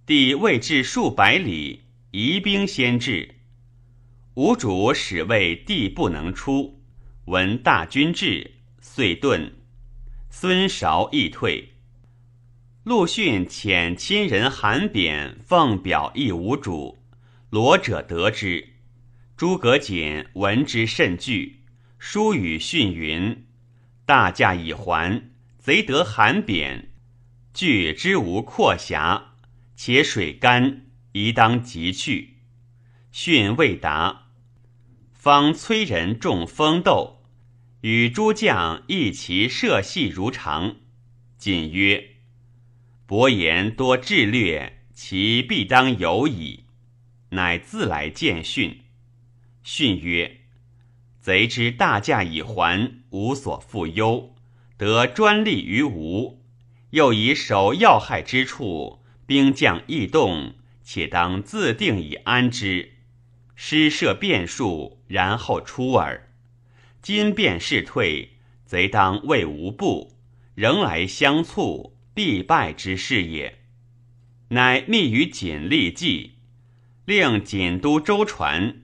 Speaker 1: 帝未至数百里，移兵先至。吴主使谓帝不能出，闻大军至，遂遁。孙韶亦退。陆逊遣亲人韩扁奉表诣吴主，罗者得之。诸葛瑾闻之甚惧，书与逊云：“大驾已还，贼得韩扁，惧之无阔狭，且水干，宜当急去。”训未答，方催人中风斗，与诸将一齐射戏如常。瑾曰：“伯言多智略，其必当有矣。”乃自来见训。训曰：“贼之大驾已还，无所复忧，得专利于吴。又以守要害之处，兵将易动，且当自定以安之。施设变数，然后出耳。今便是退，贼当为无步，仍来相促，必败之势也。乃密于锦立计，令锦都舟船。”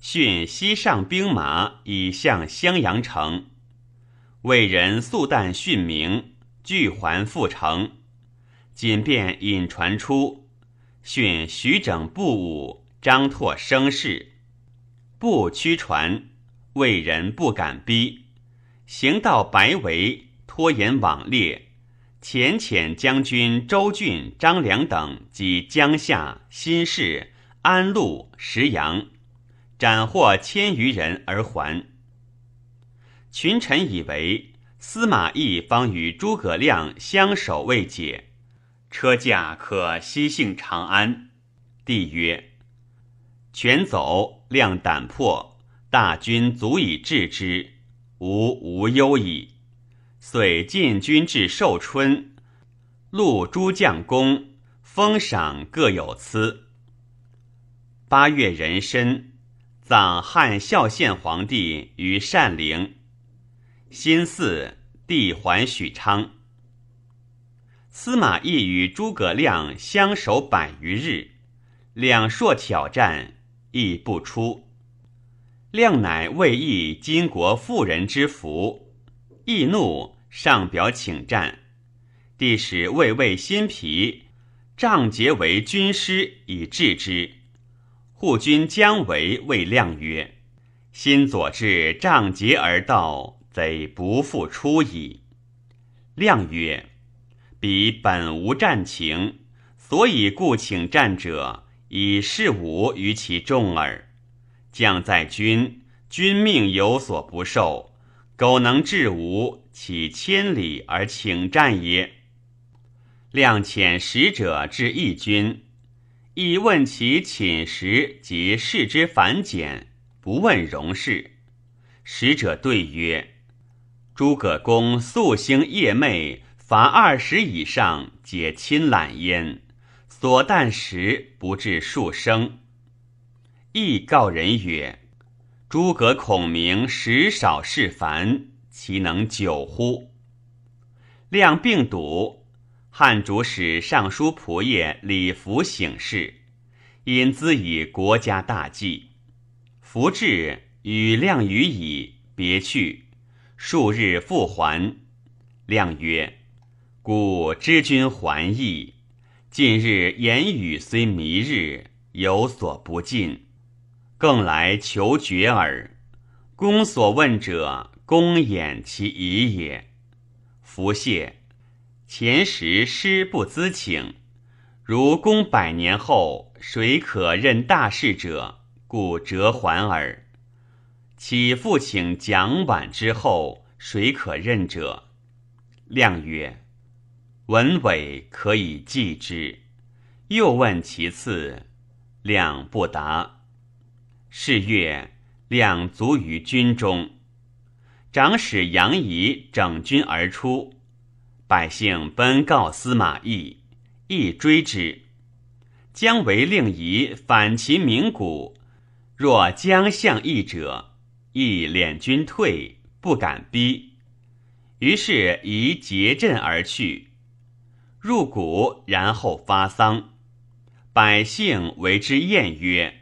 Speaker 1: 训西上兵马以向襄阳城，魏人素旦训明，俱还复城。锦便引传出，训徐整步武，张拓声势，不屈传，魏人不敢逼。行到白围，拖延网列，遣遣将军周俊、张良等及江夏、新市、安陆、石阳。斩获千余人而还。群臣以为司马懿方与诸葛亮相守未解，车驾可西幸长安。帝曰：“全走，量胆破，大军足以制之，吾无忧矣。”遂进军至寿春，录诸将功，封赏各有赐。八月壬申。葬汉孝献皇帝于善陵。辛巳，帝还许昌。司马懿与诸葛亮相守百余日，两硕挑战，亦不出。亮乃为义金国妇人之福，易怒，上表请战。帝使魏魏新皮，仗节为军师以制之。护军姜维谓亮曰：“新左至仗节而到，贼不复出矣。”亮曰：“彼本无战情，所以故请战者，以示武于其众耳。将在军，君命有所不受，苟能制吾，岂千里而请战也？”亮遣使者至义军。亦问其寝食及事之繁简，不问荣事。使者对曰：“诸葛公素兴夜寐，伐二十以上，皆亲懒焉。所啖食不至数升。”亦告人曰：“诸葛孔明食少事繁，其能久乎？”亮病笃，汉主使尚书仆射李福省事，因兹以国家大计。福至。与亮语矣，别去。数日复还。亮曰：“故知君还意。近日言语虽迷日，有所不尽，更来求决耳。公所问者，公掩其疑也。”福谢。前时师不咨请，如公百年后，谁可任大事者？故折还耳。岂复请蒋琬之后，谁可任者？亮曰：“文伟可以继之。”又问其次，两不答。是月，两卒于军中。长史杨仪整军而出，百姓奔告司马懿，懿追之，姜维令仪反其名谷，若将相义者。亦敛军退，不敢逼，于是宜结阵而去。入谷，然后发丧。百姓为之宴曰：“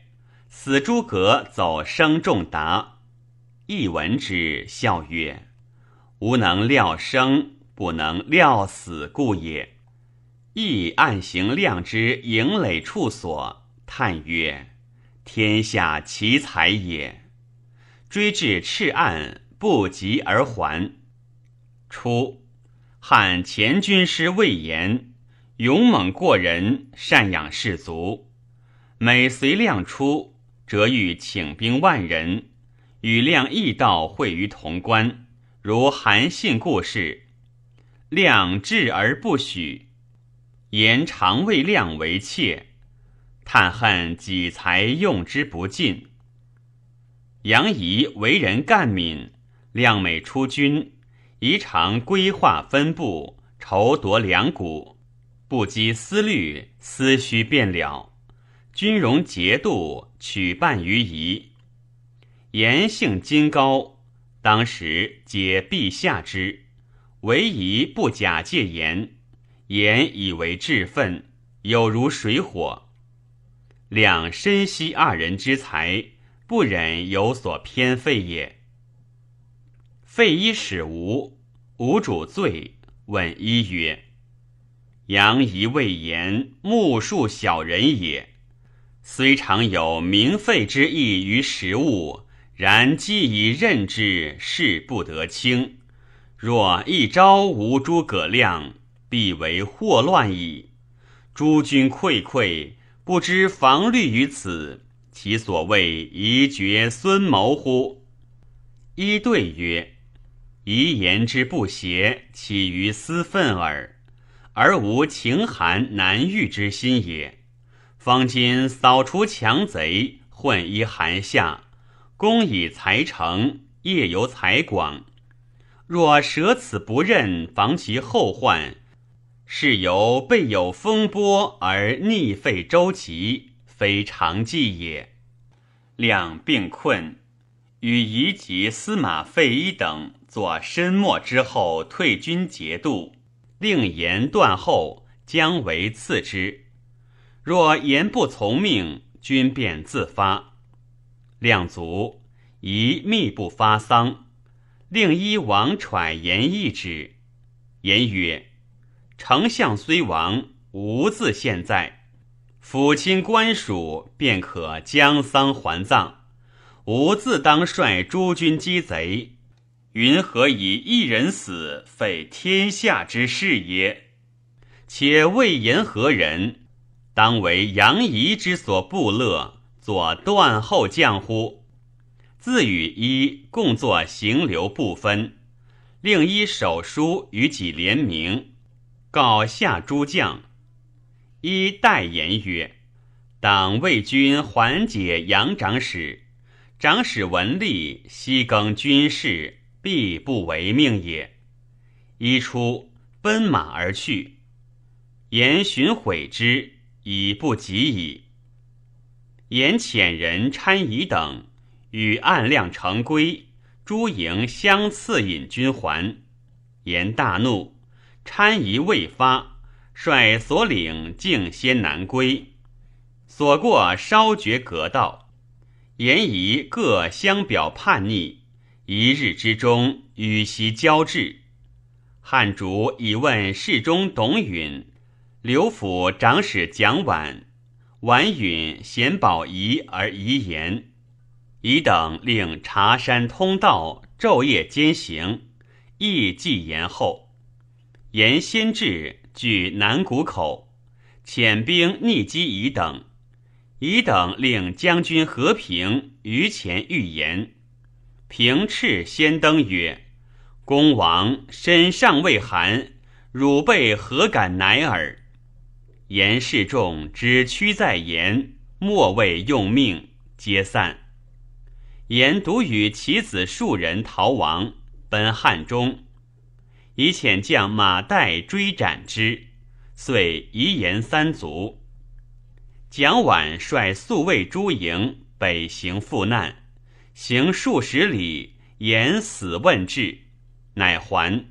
Speaker 1: 死诸葛走生仲达。”亦闻之，笑曰：“吾能料生，不能料死故也。”亦暗行量之营垒处所，叹曰：“天下奇才也。”追至赤岸，不及而还。初，汉前军师魏延，勇猛过人，善养士卒。每随亮出，则欲请兵万人，与亮亦道会于潼关，如韩信故事。亮至而不许。言常谓亮为妾，叹恨己才用之不尽。杨仪为人干敏，亮美出军，宜常规划分布，筹夺粮谷，不积思虑，思绪便了。军容节度，取办于仪。言性金高，当时皆陛下之，唯宜不假借言，言以为志愤，有如水火。两深悉二人之才。不忍有所偏废也。废一使吴，吴主罪，问一曰：“杨仪未言，目数小人也。虽常有明废之意于实物，然既已任之，事不得轻。若一朝无诸葛亮，必为祸乱矣。诸君溃溃，不知防虑于此。”其所谓宜绝孙谋乎？一对曰：“遗言之不谐，起于私愤耳，而无情寒难遇之心也。方今扫除强贼，混一寒夏，公以才成，业由才广。若舍此不任，防其后患，是由备有风波而逆废周齐。”非常计也。两病困，与夷及司马费祎等作申末之后，退军节度，令言断后，将为次之。若言不从命，军便自发。量足，宜密不发丧，令依王揣言议之。言曰：“丞相虽亡，无自现在。”抚亲官属，便可将丧还葬。吾自当率诸军击贼，云何以一人死，废天下之事也？且魏延何人？当为杨仪之所不乐，作断后将乎？自与一共作行流不分，令一手书与己联名，告下诸将。一代言曰：“当魏军缓解杨长史，长史闻吏西更军事，必不为命也。一出，奔马而去。言寻悔之，已不及矣。言遣人参仪等与暗量成规，诸营相次引军还。言大怒，参仪未发，率所领径先南归。所过稍觉隔道，言仪各相表叛逆，一日之中与其交至。汉主以问侍中董允。刘府长史蒋琬、琬允贤保仪而遗言，乙等令茶山通道，昼夜兼行，亦既延后。延先至，据南谷口，遣兵逆击乙等。乙等令将军和平于前预言，平斥先登曰：“公王身尚未寒，汝辈何敢乃尔？”言示众只屈在言，莫谓用命，皆散。言独与其子数人逃亡，奔汉中。以遣将马岱追斩之，遂遗言三族。蒋琬率宿卫诸营北行赴难，行数十里，言死问至，乃还。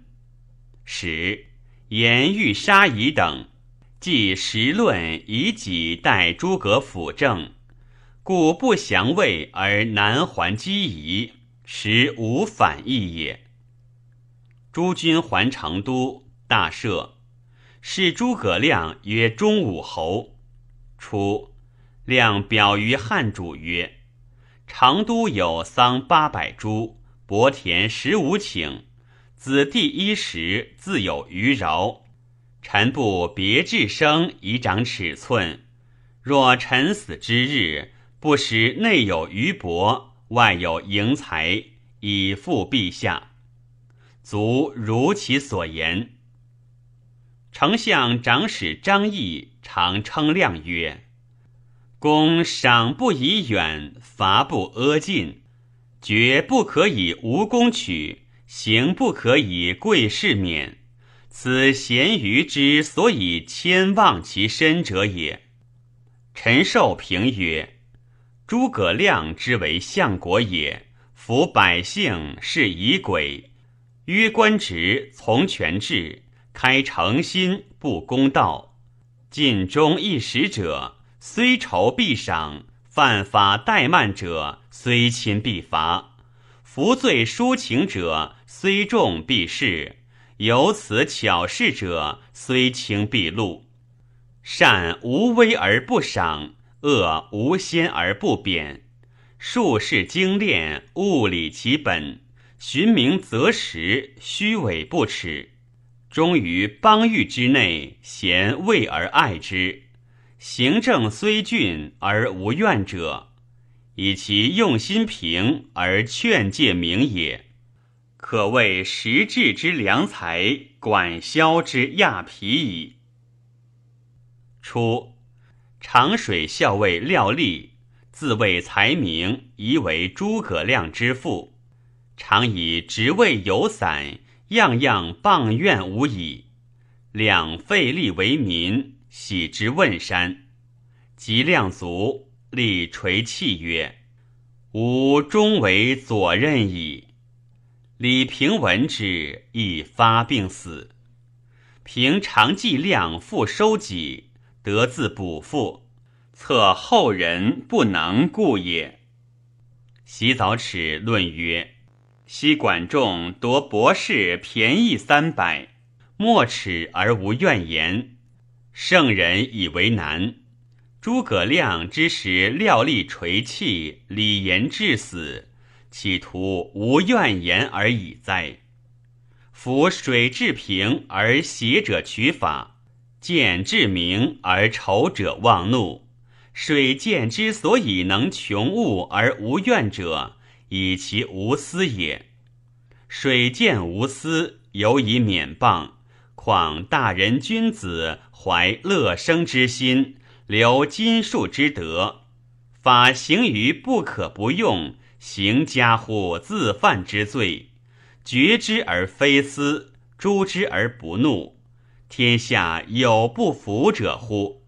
Speaker 1: 使言欲杀夷等。即时论以己待诸葛辅政，故不降魏而南还击夷，实无反意也。诸军还成都，大赦，是诸葛亮曰中武侯。初，亮表于汉主曰：“常都有桑八百株，薄田十五顷，子弟衣食自有余饶。”臣不别致生以长尺寸，若臣死之日，不识内有余帛，外有盈财，以复陛下。足如其所言。丞相长史张毅常称亮曰：“公赏不以远，罚不阿近，绝不可以无功取，行不可以贵士免。”此贤愚之所以谦望其身者也。陈寿评曰：“诸葛亮之为相国也，服百姓是以鬼，约官职从权制，开诚心不公道，尽忠一时者，虽仇必赏；犯法怠慢者，虽亲必罚；服罪抒情者，虽重必释。”有此巧事者，虽轻必露；善无威而不赏，恶无先而不贬。术士精炼，物理其本，寻名择实，虚伪不耻。忠于邦域之内，贤畏而爱之。行政虽峻而无怨者，以其用心平而劝诫明也。可谓实质之良才，管销之亚皮矣。初，长水校尉廖立，自谓才名，疑为诸葛亮之父，常以职位有散，样样谤怨无已。两废立为民，喜之问山。及亮卒，立垂泣曰：“吾终为左任矣。”李平闻之，亦发病死。平常计量复收己，得自补复，策后人不能故也。洗澡齿论曰：昔管仲夺博士便宜三百，莫齿而无怨言。圣人以为难。诸葛亮之时，料立垂泣，李严致死。企图无怨言而已哉？夫水至平而邪者取法，见至明而仇者忘怒。水见之所以能穷物而无怨者，以其无私也。水见无私，犹以免谤。况大人君子怀乐生之心，留金术之德，法行于不可不用，行家乎自犯之罪，决之而非思，诛之而不怒，天下有不服者乎？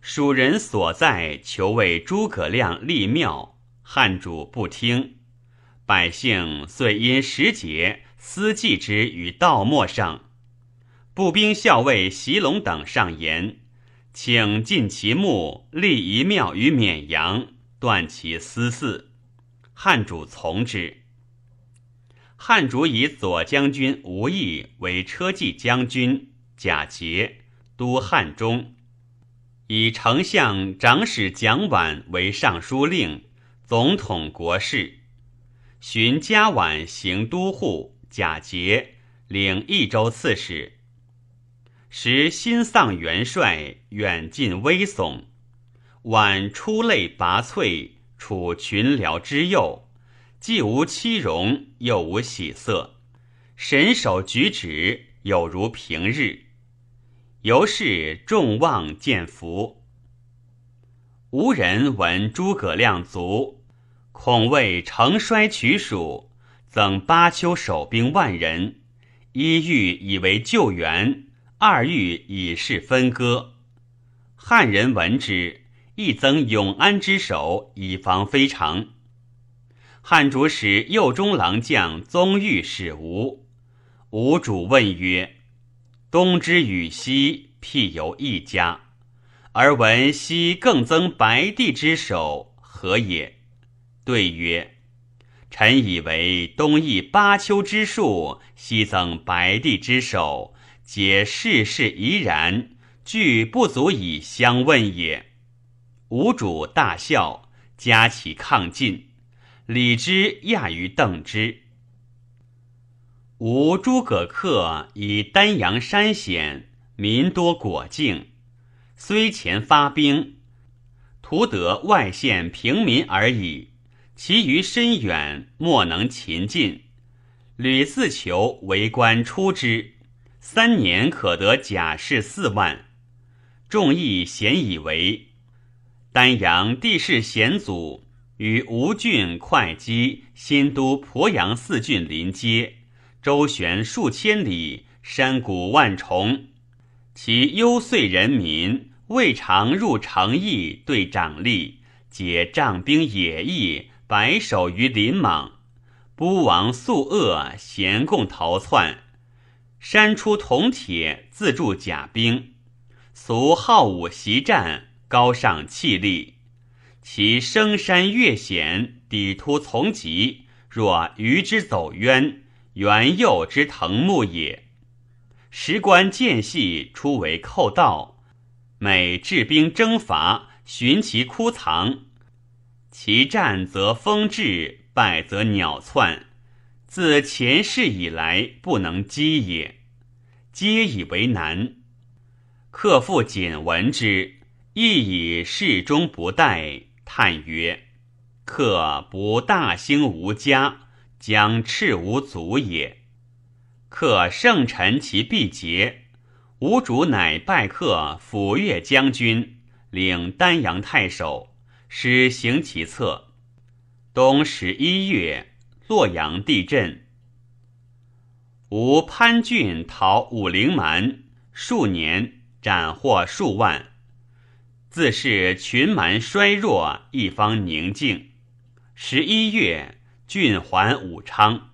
Speaker 1: 蜀人所在，求为诸葛亮立庙，汉主不听，百姓遂因时节私祭之于道陌上。步兵校尉袭龙等上言，请进其墓，立一庙于绵阳，断其私祀。汉主从之。汉主以左将军吴懿为车骑将军，贾节都汉中；以丞相长史蒋琬为尚书令，总统国事。寻嘉琬行都护，贾节领益州刺史。时新丧元帅，远近危悚。晚出类拔萃，处群僚之右，既无妻容，又无喜色，神手举止有如平日。由是众望见福。无人闻诸葛亮卒，恐为乘衰取蜀，增巴丘守兵万人，一欲以为救援。二欲以示分割，汉人闻之，亦增永安之守，以防非常。汉主使右中郎将宗御使吴，吴主问曰：“东之与西，辟有一家，而闻西更增白帝之守，何也？”对曰：“臣以为东益巴丘之术，西增白帝之守。”皆世事怡然，俱不足以相问也。吴主大笑，加其抗进。李之亚于邓之。吾诸葛恪以丹阳山险，民多果境，虽前发兵，图得外县平民而已，其余深远，莫能擒进。屡自求为官出之。三年可得甲士四万，众议咸以为。丹阳地势险阻，与吴郡、会稽、新都、鄱阳四郡临接，周旋数千里，山谷万重，其幽邃人民未尝入城邑对长吏，皆仗兵野役，白首于林莽，不王宿恶，咸共逃窜。山出铜铁，自铸甲兵，俗好武习战，高尚气力。其升山越险，抵突从疾，若鱼之走渊，猿幼之腾木也。时官间隙，出为寇盗，每治兵征伐，寻其枯藏。其战则风至，败则鸟窜。自前世以来，不能击也，皆以为难。客父谨闻之，亦以事中不待，叹曰：“客不大兴无家，将赤无足也。”客圣臣其必节，吴主乃拜客抚越将军，领丹阳太守，使行其策。冬十一月。洛阳地震，吴潘俊逃武陵蛮，数年斩获数万，自是群蛮衰弱，一方宁静。十一月，郡还武昌。